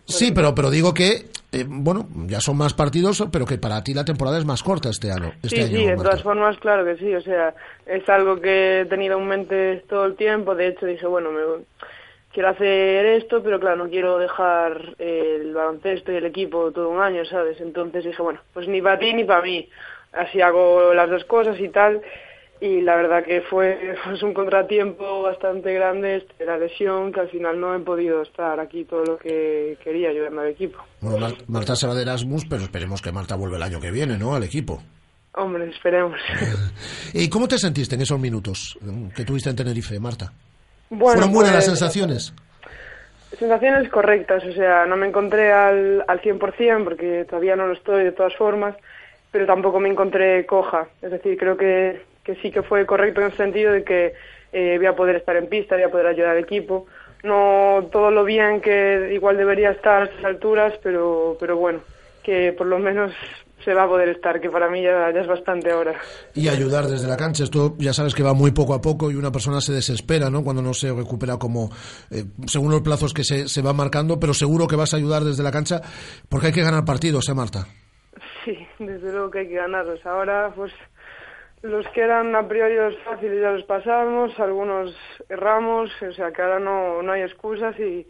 Speaker 1: sí, pero, pero digo que, eh, bueno, ya son más partidos, pero que para ti la temporada es más corta este año. Este
Speaker 23: sí,
Speaker 1: año,
Speaker 23: sí, de
Speaker 1: Marta.
Speaker 23: todas formas, claro que sí. O sea, es algo que he tenido en mente todo el tiempo. De hecho, dije, bueno, me, quiero hacer esto, pero claro, no quiero dejar el baloncesto y el equipo todo un año, ¿sabes? Entonces dije, bueno, pues ni para ti ni para mí. Así hago las dos cosas y tal. Y la verdad que fue pues, un contratiempo bastante grande, este, la lesión, que al final no he podido estar aquí todo lo que quería ayudando al equipo.
Speaker 1: Bueno, Mar- Marta se va de Erasmus, pero esperemos que Marta vuelva el año que viene, ¿no? Al equipo.
Speaker 23: Hombre, esperemos.
Speaker 1: ¿Y cómo te sentiste en esos minutos mm, que tuviste en Tenerife, Marta?
Speaker 23: Bueno,
Speaker 1: ¿Fueron buenas las
Speaker 23: pues,
Speaker 1: sensaciones?
Speaker 23: Sensaciones correctas, o sea, no me encontré al, al 100% porque todavía no lo estoy de todas formas, pero tampoco me encontré coja. Es decir, creo que, que sí que fue correcto en el sentido de que eh, voy a poder estar en pista, voy a poder ayudar al equipo. No todo lo bien que igual debería estar a estas alturas, pero, pero bueno, que por lo menos se va a poder estar, que para mí ya, ya es bastante ahora.
Speaker 1: Y ayudar desde la cancha. Esto ya sabes que va muy poco a poco y una persona se desespera, ¿no? Cuando no se recupera como, eh, según los plazos que se, se van marcando, pero seguro que vas a ayudar desde la cancha porque hay que ganar partidos, ¿eh, Marta?
Speaker 23: Sí, desde luego que hay que ganarlos. Ahora, pues, los que eran a priori los fáciles ya los pasamos, algunos erramos, o sea que ahora no, no hay excusas y,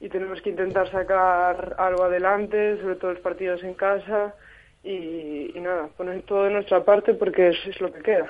Speaker 23: y tenemos que intentar sacar algo adelante, sobre todo los partidos en casa y, y nada, poner todo de nuestra parte porque es, es lo que queda.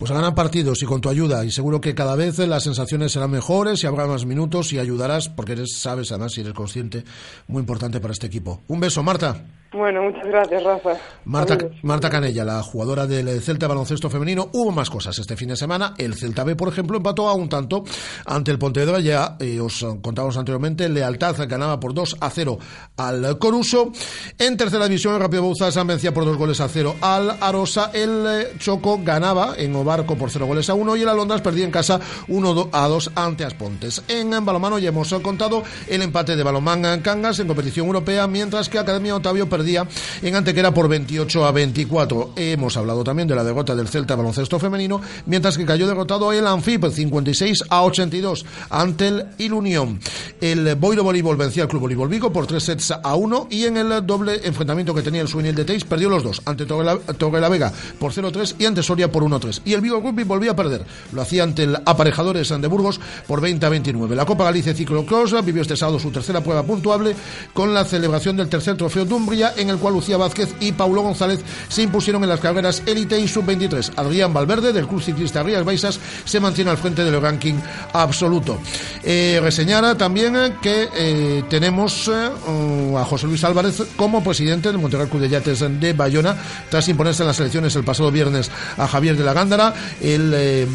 Speaker 1: Pues a ganar partidos y con tu ayuda. Y seguro que cada vez las sensaciones serán mejores y habrá más minutos y ayudarás porque eres, sabes, además, si eres consciente, muy importante para este equipo. Un beso, Marta.
Speaker 23: Bueno, muchas gracias, Rafa.
Speaker 1: Marta. Marta Canella, la jugadora del Celta Baloncesto Femenino. Hubo más cosas este fin de semana. El Celta B, por ejemplo, empató a un tanto ante el Pontevedra. Ya eh, os contábamos anteriormente, Lealtad ganaba por 2 a 0 al Coruso. En tercera división, el Rápido Bouzas vencía por 2 goles a 0 al Arosa. El eh, Choco ganaba en Obarco por 0 goles a 1 y el Alondras perdía en casa 1 a 2 ante Aspontes. En balomano ya hemos contado el empate de Balomán Cangas en competición europea, mientras que Academia Otavio perdía en Antequera por 28 a 24. Hemos hablado también de la derrota del Celta baloncesto femenino, mientras que cayó derrotado el Anfip 56 a 82 ante el Ilunión. El Boiro Voleibol vencía al Club Voleibol Vigo por 3 sets a 1 y en el doble enfrentamiento que tenía el Suenil de Teis perdió los dos ante Torre la Vega por 0-3 y ante Soria por 1-3. Y el Vigo Rugby volvía a perder. Lo hacía ante el Aparejadores de Burgos por 20 a 29. La Copa Galicia Ciclocross vivió este sábado su tercera prueba puntuable con la celebración del tercer trofeo Dumbria en el cual Lucía Vázquez y Paulo González se impusieron en las carreras élite y sub-23. Adrián Valverde del Club Ciclista Rías Baixas se mantiene al frente del ranking absoluto. Eh, reseñar también que eh, tenemos eh, a José Luis Álvarez como presidente del Monterrey Club de Yates de Bayona tras imponerse en las elecciones el pasado viernes a Javier de la Gándara. El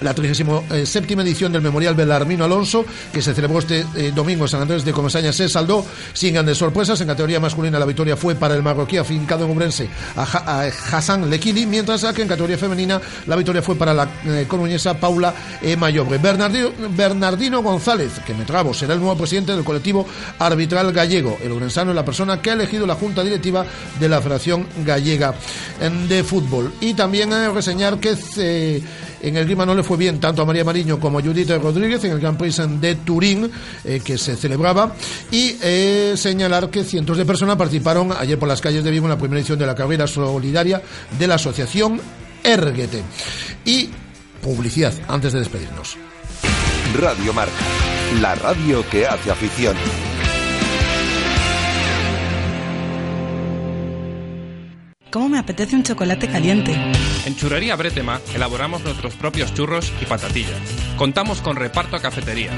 Speaker 1: la 37 edición del Memorial Belarmino Alonso, que se celebró este eh, domingo en San Andrés de Comesaña, se saldó sin grandes sorpresas. En categoría masculina la victoria fue para el marroquí afincado en Ubrense, a, ha a Hassan Lekili, mientras que en categoría femenina la victoria fue para la eh, coruñesa Paula eh, Mayobre. Bernardino, González, que me trabo, será el nuevo presidente del colectivo arbitral gallego. El urensano es la persona que ha elegido la junta directiva de la Federación Gallega de Fútbol. Y también eh, reseñar que... En el Grima no le fue bien tanto a María Mariño como a Judith Rodríguez en el Grand Prix de Turín eh, que se celebraba y eh, señalar que cientos de personas participaron ayer por las calles de Vigo en la primera edición de la carrera solidaria de la asociación Erguete. Y publicidad antes de despedirnos.
Speaker 2: Radio Marca, la radio que hace afición.
Speaker 3: ¿Cómo me apetece un chocolate caliente?
Speaker 16: En Churrería Bretema elaboramos nuestros propios churros y patatillas. Contamos con reparto a cafetería.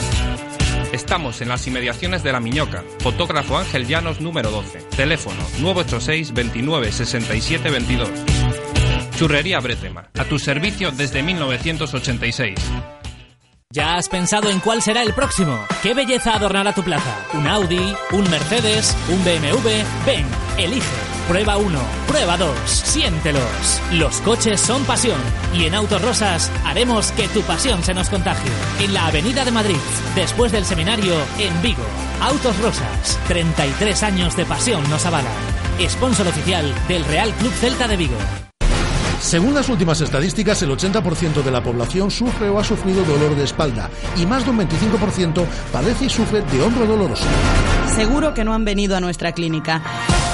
Speaker 16: Estamos en las inmediaciones de La Miñoca, fotógrafo Ángel Llanos número 12, teléfono 986 29 67 22. Churrería Bretema, a tu servicio desde 1986.
Speaker 22: ¿Ya has pensado en cuál será el próximo? ¿Qué belleza adornará tu plaza? ¿Un Audi? ¿Un Mercedes? ¿Un BMW? Ven, elige. Prueba 1, prueba 2, siéntelos. Los coches son pasión y en Autos Rosas haremos que tu pasión se nos contagie. En la Avenida de Madrid, después del seminario, en Vigo. Autos Rosas, 33 años de pasión nos avalan. Sponsor oficial del Real Club Celta de Vigo.
Speaker 1: Según las últimas estadísticas, el 80% de la población sufre o ha sufrido dolor de espalda y más de un 25% padece y sufre de hombro doloroso.
Speaker 3: Seguro que no han venido a nuestra clínica.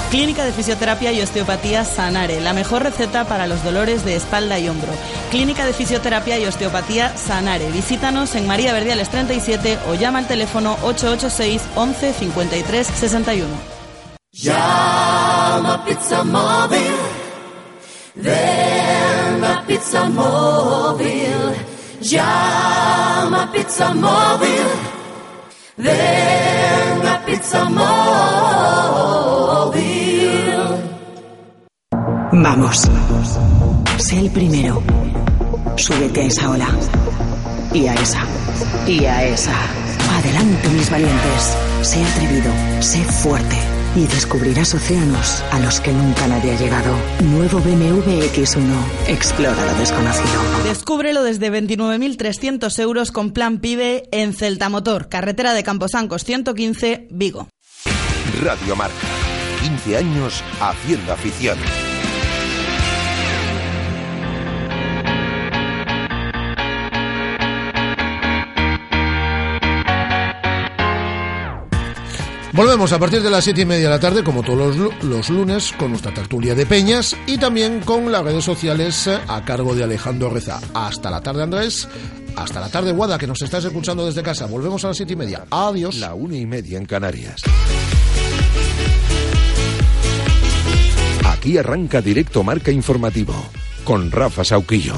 Speaker 3: Clínica de Fisioterapia y Osteopatía Sanare, la mejor receta para los dolores de espalda y hombro. Clínica de Fisioterapia y Osteopatía Sanare. Visítanos en María Verdiales 37 o llama al teléfono 886 11 53 61.
Speaker 18: Llama Pizza Móvil. Ven a Pizza Móvil. Llama Pizza Móvil. Ven a Pizza Móvil.
Speaker 17: Vamos. Sé el primero. Súbete a esa ola. Y a esa. Y a esa. Adelante, mis valientes. Sé atrevido. Sé fuerte. Y descubrirás océanos a los que nunca nadie ha llegado. Nuevo BMW X1. Explora lo desconocido.
Speaker 3: Descúbrelo desde 29.300 euros con plan PIBE en Celta Motor, carretera de Camposancos 115, Vigo.
Speaker 2: Radio Marca. 15 años haciendo afición.
Speaker 1: Volvemos a partir de las siete y media de la tarde, como todos los, lu- los lunes, con nuestra tertulia de peñas y también con las redes sociales a cargo de Alejandro Reza. Hasta la tarde, Andrés. Hasta la tarde, Guada, que nos estás escuchando desde casa. Volvemos a las siete y media. Adiós.
Speaker 2: La una y media en Canarias. Aquí arranca directo Marca Informativo con Rafa Sauquillo.